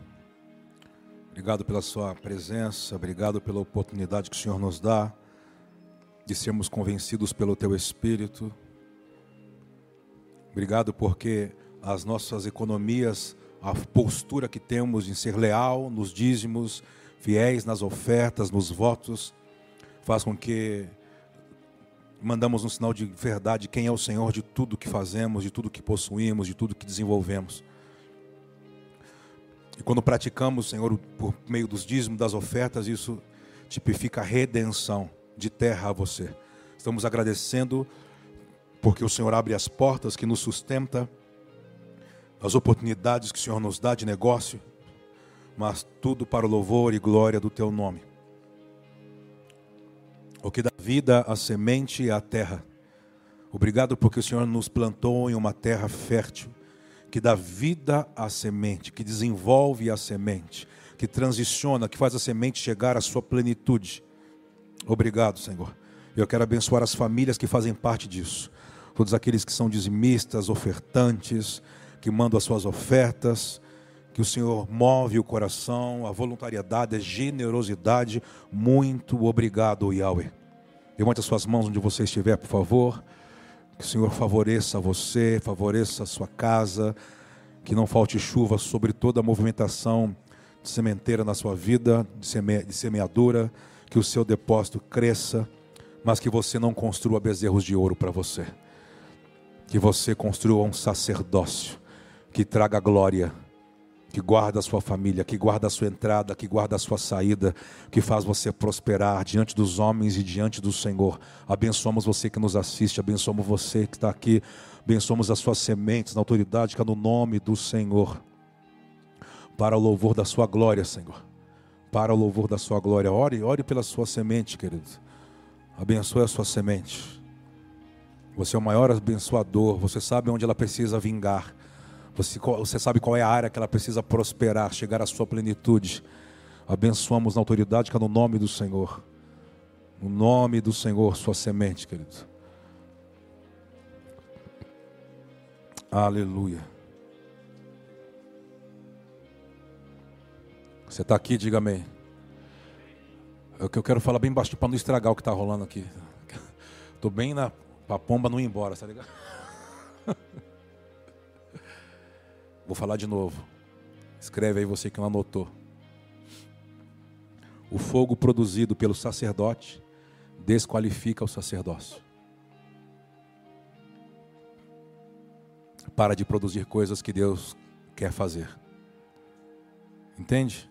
Obrigado pela Sua presença, obrigado pela oportunidade que o Senhor nos dá de sermos convencidos pelo Teu Espírito. Obrigado porque as nossas economias a postura que temos em ser leal nos dízimos, fiéis nas ofertas, nos votos, faz com que mandamos um sinal de verdade quem é o Senhor de tudo que fazemos, de tudo que possuímos, de tudo que desenvolvemos. E quando praticamos, Senhor, por meio dos dízimos, das ofertas, isso tipifica a redenção de terra a você. Estamos agradecendo porque o Senhor abre as portas que nos sustenta, as oportunidades que o Senhor nos dá de negócio, mas tudo para o louvor e glória do teu nome. O que dá vida à semente e à terra. Obrigado porque o Senhor nos plantou em uma terra fértil, que dá vida à semente, que desenvolve a semente, que transiciona, que faz a semente chegar à sua plenitude. Obrigado, Senhor. Eu quero abençoar as famílias que fazem parte disso. Todos aqueles que são dizimistas, ofertantes, que mandam as suas ofertas, que o Senhor move o coração, a voluntariedade, a generosidade. Muito obrigado, Yahweh. Levante as suas mãos onde você estiver, por favor. Que o Senhor favoreça você, favoreça a sua casa, que não falte chuva sobre toda a movimentação de sementeira na sua vida, de, seme, de semeadura, que o seu depósito cresça, mas que você não construa bezerros de ouro para você. Que você construa um sacerdócio que traga glória que guarda a sua família, que guarda a sua entrada, que guarda a sua saída, que faz você prosperar diante dos homens e diante do Senhor. Abençoamos você que nos assiste, abençoamos você que está aqui, abençoamos as suas sementes na autoridade que é no nome do Senhor. Para o louvor da sua glória, Senhor. Para o louvor da sua glória. Ore, ore pela sua semente, querido. Abençoe a sua semente. Você é o maior abençoador, você sabe onde ela precisa vingar. Você, você sabe qual é a área que ela precisa prosperar, chegar à sua plenitude. Abençoamos na autoridade que é no nome do Senhor. No nome do Senhor, sua semente, querido. Aleluia. Você está aqui, diga amém. É o que eu quero falar bem baixo para não estragar o que está rolando aqui. Estou bem na pomba não ir embora, tá ligado? Vou falar de novo. Escreve aí você que não anotou. O fogo produzido pelo sacerdote desqualifica o sacerdócio. Para de produzir coisas que Deus quer fazer. Entende?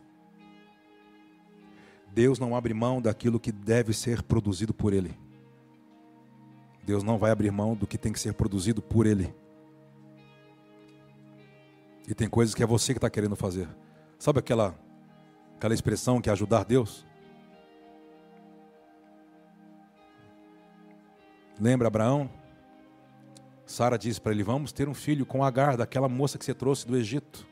Deus não abre mão daquilo que deve ser produzido por Ele. Deus não vai abrir mão do que tem que ser produzido por Ele. E tem coisas que é você que está querendo fazer. Sabe aquela, aquela expressão que é ajudar Deus? Lembra Abraão? Sara disse para ele: Vamos ter um filho com Agar, daquela moça que você trouxe do Egito.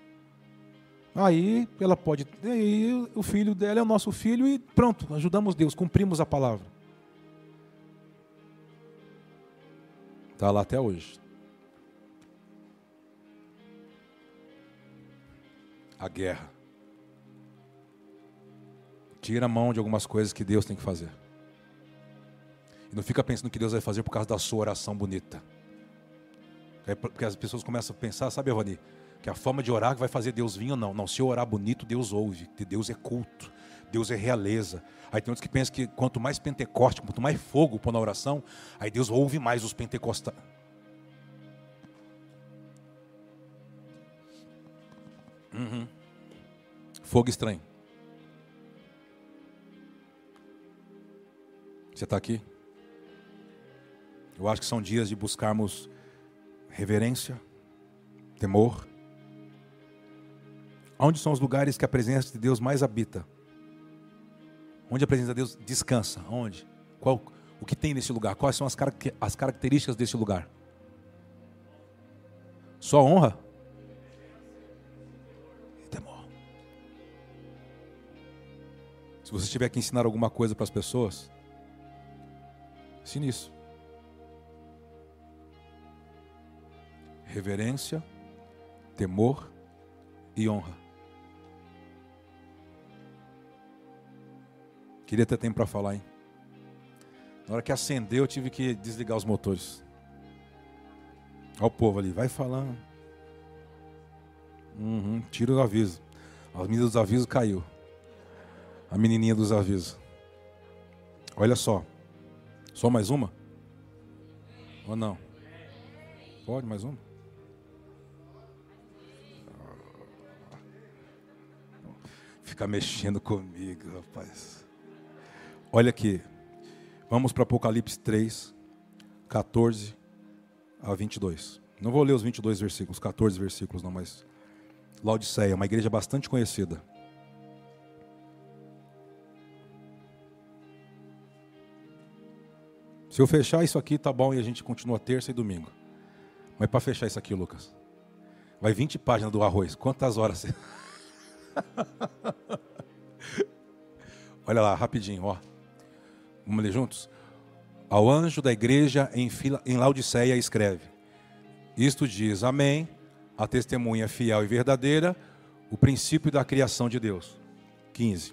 Aí ela pode. Aí o filho dela é o nosso filho e pronto, ajudamos Deus, cumprimos a palavra. Está lá até hoje. A guerra. Tira a mão de algumas coisas que Deus tem que fazer. E não fica pensando que Deus vai fazer por causa da sua oração bonita. Porque as pessoas começam a pensar, sabe, Evani, que a forma de orar vai fazer Deus vir ou não. Não, se eu orar bonito, Deus ouve. Deus é culto. Deus é realeza. Aí tem outros que pensam que quanto mais Pentecoste, quanto mais fogo pôr na oração, aí Deus ouve mais os pentecostais. Uhum. Fogo estranho. Você está aqui? Eu acho que são dias de buscarmos reverência, temor. Onde são os lugares que a presença de Deus mais habita? Onde a presença de Deus descansa? Onde? Qual, o que tem nesse lugar? Quais são as, as características desse lugar? Só honra? Se você tiver que ensinar alguma coisa para as pessoas, ensine isso. Reverência, temor e honra. Queria ter tempo para falar, hein? Na hora que acendeu, eu tive que desligar os motores. Olha o povo ali, vai falando. Uhum, tira o aviso. A menina dos avisos caiu. A menininha dos avisos. Olha só. Só mais uma? Ou não? Pode mais uma? Fica mexendo comigo, rapaz. Olha aqui. Vamos para Apocalipse 3, 14 a 22. Não vou ler os 22 versículos, 14 versículos não, mas Laodiceia, uma igreja bastante conhecida. Se eu fechar isso aqui, tá bom, e a gente continua terça e domingo. Mas para fechar isso aqui, Lucas, vai 20 páginas do arroz. Quantas horas você... Olha lá, rapidinho, ó. Vamos ler juntos? Ao anjo da igreja em, fila, em Laodiceia escreve: Isto diz, Amém, a testemunha fiel e verdadeira, o princípio da criação de Deus. 15.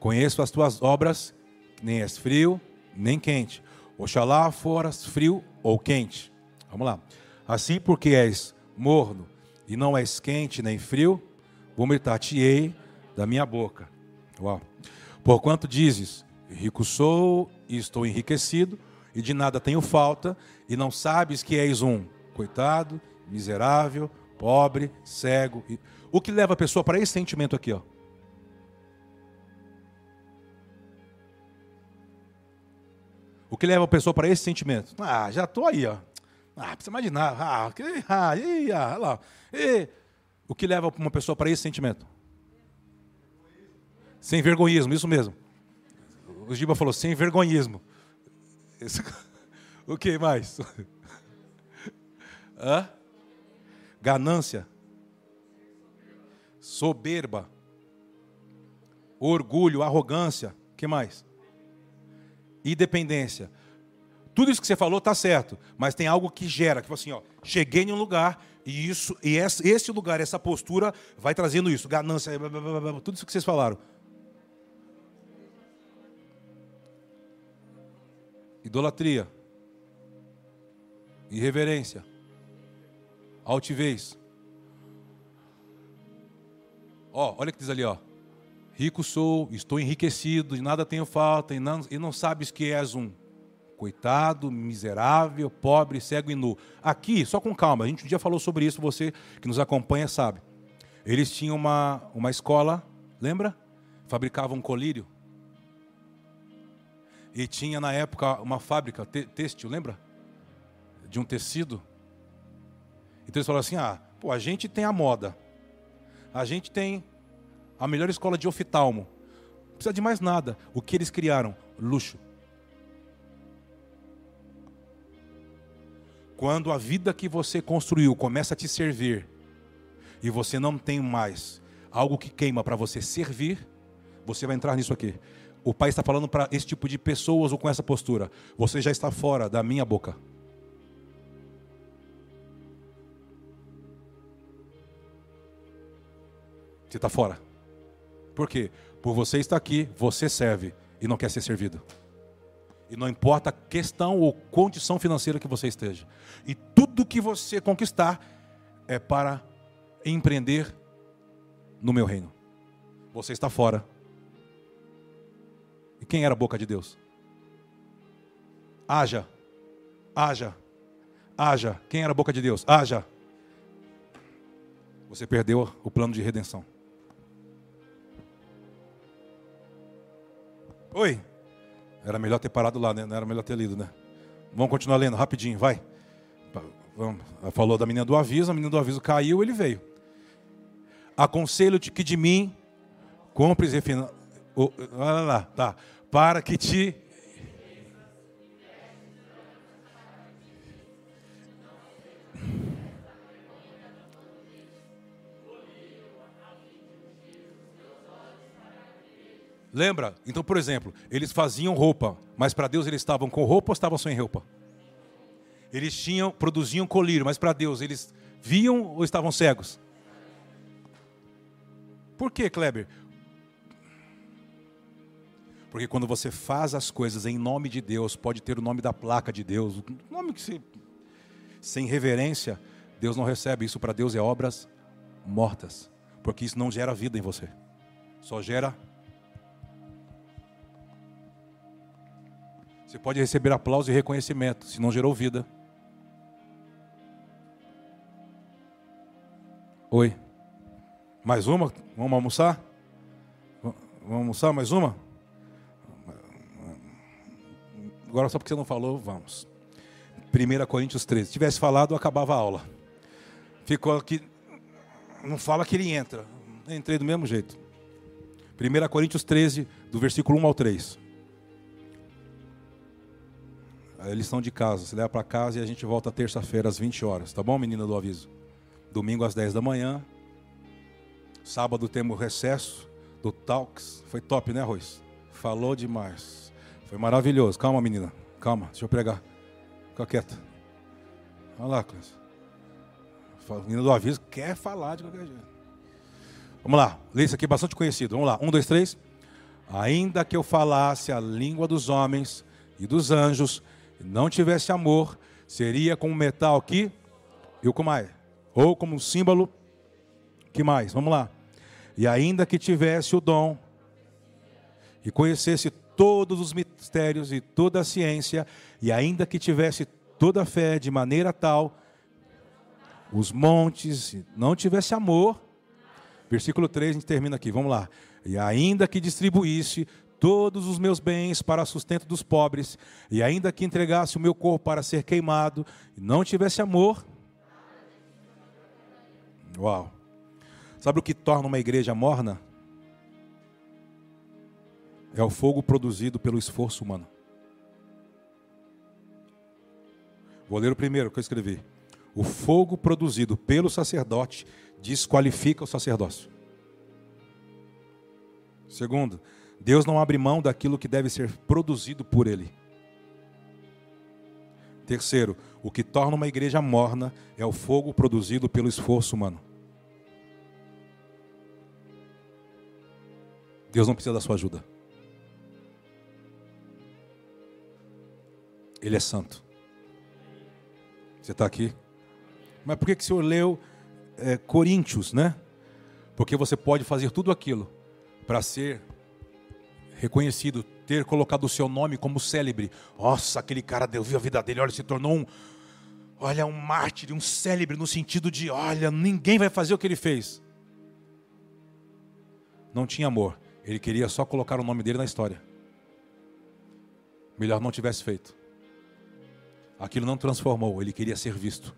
Conheço as tuas obras, nem és frio, nem quente. Oxalá foras frio ou quente. Vamos lá. Assim, porque és morno e não és quente nem frio, vomitar-te-ei da minha boca. Uau. Porquanto dizes, rico sou e estou enriquecido, e de nada tenho falta, e não sabes que és um coitado, miserável, pobre, cego. O que leva a pessoa para esse sentimento aqui, ó? O que leva a pessoa para esse sentimento? Ah, já estou aí, ó. Ah, precisa imaginar. Ah, que, ah, e, ah, lá. E, o que leva uma pessoa para esse sentimento? Sem vergonhismo, isso mesmo. O Giba falou, sem vergonhismo. O que mais? Hã? ganância, soberba, orgulho, arrogância, que mais? E dependência. Tudo isso que você falou está certo, mas tem algo que gera, tipo assim, ó, cheguei em um lugar e isso e esse lugar, essa postura vai trazendo isso, ganância, blá, blá, blá, tudo isso que vocês falaram. Idolatria, irreverência, altivez. Ó, olha o que diz ali, ó. Rico sou, estou enriquecido, de nada tenho falta, e não, e não sabes que és um coitado, miserável, pobre, cego e nu. Aqui, só com calma, a gente um dia falou sobre isso, você que nos acompanha sabe. Eles tinham uma, uma escola, lembra? Fabricavam colírio. E tinha na época uma fábrica têxtil, lembra? De um tecido. Então eles falaram assim: ah, pô, a gente tem a moda, a gente tem a melhor escola de oftalmo, não precisa de mais nada. O que eles criaram? Luxo. Quando a vida que você construiu começa a te servir e você não tem mais algo que queima para você servir, você vai entrar nisso aqui. O pai está falando para esse tipo de pessoas ou com essa postura: você já está fora da minha boca. Você está fora. Por quê? Por você estar aqui, você serve e não quer ser servido. E não importa a questão ou condição financeira que você esteja. E tudo que você conquistar é para empreender no meu reino. Você está fora. E quem era a boca de Deus? Haja. Haja. Haja. Quem era a boca de Deus? Haja. Você perdeu o plano de redenção. Oi. Era melhor ter parado lá, né? Não era melhor ter lido, né? Vamos continuar lendo rapidinho, vai. Falou da menina do aviso, a menina do aviso caiu, ele veio. Aconselho-te que de mim compres refina... Oh, lá, lá, tá. Para que te Lembra? Então, por exemplo, eles faziam roupa, mas para Deus eles estavam com roupa ou estavam sem roupa? Eles tinham, produziam colírio, mas para Deus eles viam ou estavam cegos? Por que, Kleber? Porque quando você faz as coisas em nome de Deus, pode ter o nome da placa de Deus, o nome que se sem reverência, Deus não recebe isso para Deus é obras mortas, porque isso não gera vida em você, só gera. Você pode receber aplauso e reconhecimento, se não gerou vida. Oi. Mais uma? Vamos almoçar? Vamos almoçar mais uma? Agora só porque você não falou, vamos. 1 Coríntios 13. Se tivesse falado, acabava a aula. Ficou aqui. Não fala que ele entra. Entrei do mesmo jeito. 1 Coríntios 13, do versículo 1 ao 3. A lição de casa. Você leva para casa e a gente volta terça-feira às 20 horas. Tá bom, menina do aviso? Domingo às 10 da manhã. Sábado temos recesso do Talks. Foi top, né, Arroz? Falou demais. Foi maravilhoso. Calma, menina. Calma, deixa eu pregar. Fica quieta. Olha lá, Cláudio. O menino do aviso quer falar de qualquer jeito. Vamos lá, lê isso aqui bastante conhecido. Vamos lá, um, dois, três. Ainda que eu falasse a língua dos homens e dos anjos, não tivesse amor, seria como metal que e o que mais? Ou como um símbolo que mais? Vamos lá. E ainda que tivesse o dom e conhecesse todos os mistérios e toda a ciência, e ainda que tivesse toda a fé de maneira tal, os montes, não tivesse amor, versículo 3 a gente termina aqui, vamos lá. E ainda que distribuísse todos os meus bens para sustento dos pobres, e ainda que entregasse o meu corpo para ser queimado, e não tivesse amor. Uau! Sabe o que torna uma igreja morna? É o fogo produzido pelo esforço humano. Vou ler o primeiro que eu escrevi. O fogo produzido pelo sacerdote desqualifica o sacerdócio. Segundo, Deus não abre mão daquilo que deve ser produzido por ele. Terceiro, o que torna uma igreja morna é o fogo produzido pelo esforço humano. Deus não precisa da sua ajuda. Ele é santo. Você está aqui? Mas por que, que o senhor leu é, Coríntios, né? Porque você pode fazer tudo aquilo para ser reconhecido, ter colocado o seu nome como célebre. Nossa, aquele cara deu a vida dele, olha, se tornou um, olha, um mártir, um célebre no sentido de, olha, ninguém vai fazer o que ele fez. Não tinha amor. Ele queria só colocar o nome dele na história. Melhor não tivesse feito. Aquilo não transformou, ele queria ser visto.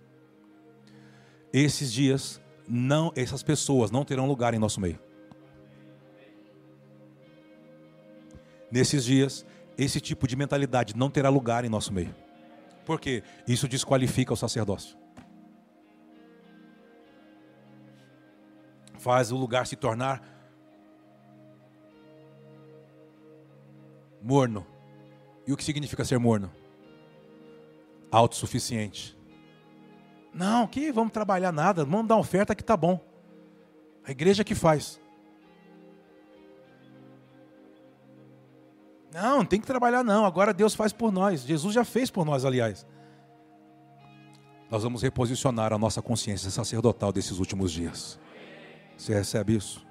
Esses dias, não, essas pessoas não terão lugar em nosso meio. Nesses dias, esse tipo de mentalidade não terá lugar em nosso meio. Porque isso desqualifica o sacerdócio. Faz o lugar se tornar morno. E o que significa ser morno? Autossuficiente. Não, que vamos trabalhar nada, vamos dar oferta que tá bom. A igreja que faz. Não, não tem que trabalhar não, agora Deus faz por nós. Jesus já fez por nós, aliás. Nós vamos reposicionar a nossa consciência sacerdotal desses últimos dias. Você recebe isso?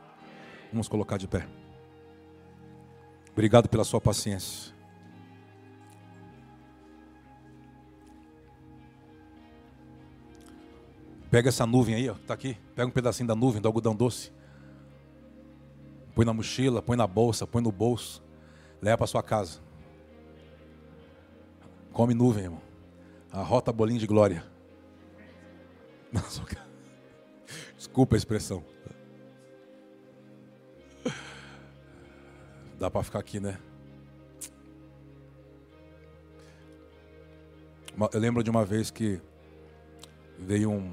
Vamos colocar de pé. Obrigado pela sua paciência. Pega essa nuvem aí, ó, tá aqui. Pega um pedacinho da nuvem, do algodão doce. Põe na mochila, põe na bolsa, põe no bolso. Leva para sua casa. Come nuvem, irmão. Arrota bolinho de glória. Desculpa a expressão. Dá para ficar aqui, né? Eu lembro de uma vez que veio um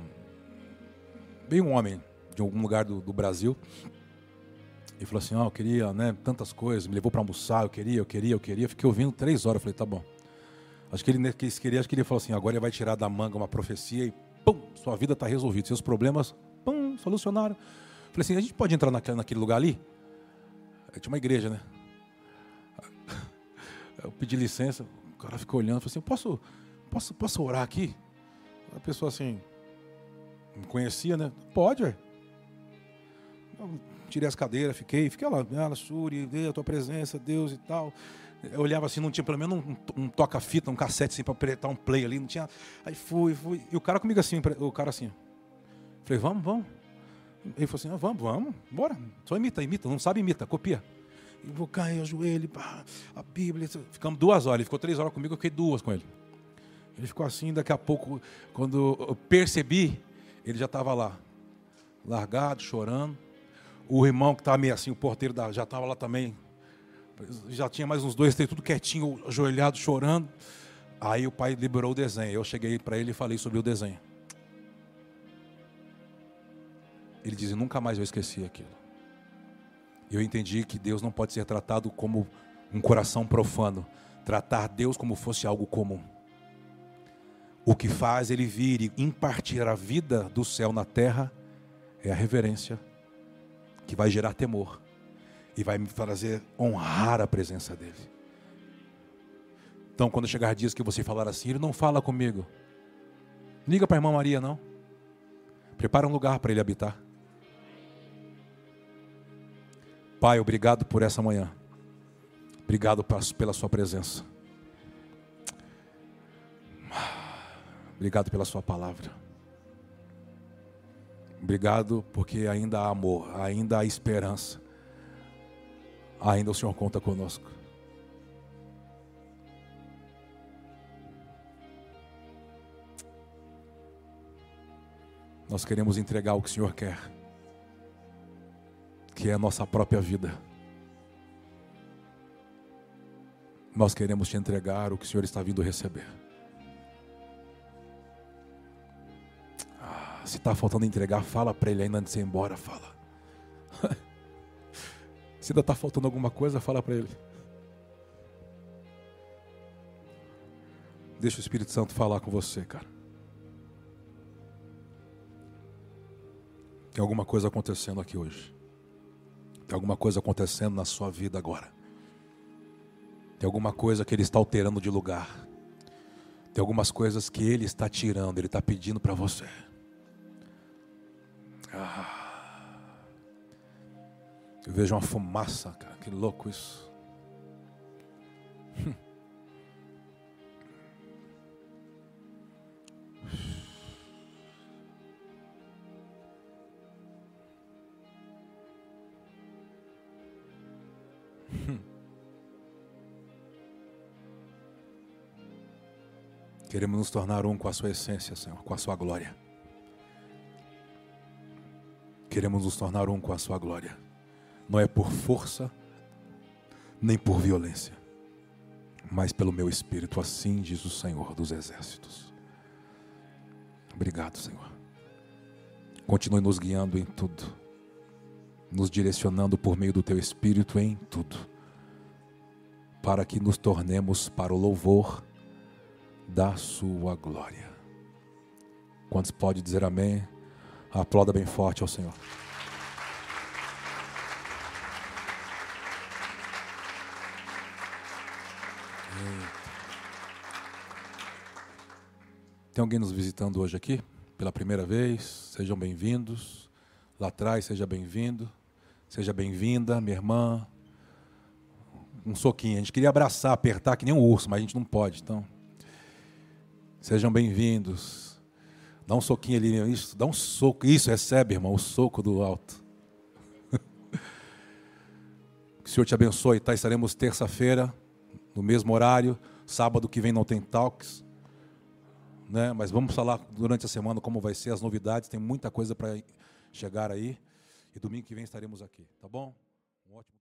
veio um homem de algum lugar do, do Brasil e falou assim: "Ó, oh, eu queria, né, tantas coisas, me levou para almoçar, eu queria, eu queria, eu queria". Fiquei ouvindo três horas, eu falei: "Tá bom". Acho que ele queria, acho que ele falou assim: "Agora ele vai tirar da manga uma profecia e pum, sua vida está resolvida, seus problemas, pum, solucionaram". Falei assim: "A gente pode entrar naquele, naquele lugar ali?" Tinha uma igreja, né? Eu pedi licença, o cara ficou olhando, falou assim, posso, posso, posso orar aqui? A pessoa assim, me conhecia, né? Pode, velho. Tirei as cadeiras, fiquei, fiquei lá, ela, Shuri, a tua presença, Deus e tal. Eu olhava assim, não tinha pelo menos um, um toca-fita, um cassete assim para apertar um play ali, não tinha. Aí fui, fui. E o cara comigo assim, o cara assim. Falei, vamos, vamos. Ele falou assim, ah, vamos, vamos, bora. Só imita, imita, não sabe, imita, copia. E vou cair, ajoelho, pá, a Bíblia. Ficamos duas horas, ele ficou três horas comigo, eu fiquei duas com ele. Ele ficou assim, daqui a pouco, quando eu percebi, ele já estava lá, largado, chorando. O irmão que estava meio assim, o porteiro da, já estava lá também, já tinha mais uns dois, três, tudo quietinho, ajoelhado, chorando. Aí o pai liberou o desenho. Eu cheguei para ele e falei sobre o desenho. Ele disse: Nunca mais eu esqueci aquilo. Eu entendi que Deus não pode ser tratado como um coração profano, tratar Deus como fosse algo comum. O que faz ele vir e impartir a vida do céu na terra é a reverência, que vai gerar temor e vai me fazer honrar a presença dele. Então, quando chegar dias que você falar assim, ele não fala comigo. Liga para a irmã Maria, não. Prepara um lugar para ele habitar. Pai, obrigado por essa manhã. Obrigado pela sua presença. Obrigado pela sua palavra. Obrigado porque ainda há amor, ainda há esperança. Ainda o Senhor conta conosco. Nós queremos entregar o que o Senhor quer, que é a nossa própria vida. Nós queremos te entregar o que o Senhor está vindo receber. Se está faltando entregar, fala para Ele ainda antes de ir embora, fala. Se ainda está faltando alguma coisa, fala para Ele. Deixa o Espírito Santo falar com você, cara. Tem alguma coisa acontecendo aqui hoje. Tem alguma coisa acontecendo na sua vida agora. Tem alguma coisa que Ele está alterando de lugar. Tem algumas coisas que Ele está tirando, Ele está pedindo para você. Ah. Eu vejo uma fumaça, cara, que louco isso. Queremos nos tornar um com a sua essência, Senhor, com a sua glória. Queremos nos tornar um com a sua glória não é por força, nem por violência, mas pelo meu espírito, assim diz o Senhor dos exércitos. Obrigado, Senhor. Continue nos guiando em tudo, nos direcionando por meio do teu espírito em tudo, para que nos tornemos para o louvor da sua glória. Quantos pode dizer amém? Aplauda bem forte ao Senhor. Tem alguém nos visitando hoje aqui? Pela primeira vez? Sejam bem-vindos. Lá atrás, seja bem-vindo. Seja bem-vinda, minha irmã. Um soquinho. A gente queria abraçar, apertar que nem um urso, mas a gente não pode. Então, sejam bem-vindos. Dá um soquinho ali, isso, dá um soco. Isso, recebe, irmão, o soco do alto. que o Senhor te abençoe, tá? Estaremos terça-feira, no mesmo horário. Sábado que vem não tem talks né? Mas vamos falar durante a semana como vai ser as novidades. Tem muita coisa para chegar aí. E domingo que vem estaremos aqui, tá bom? Um ótimo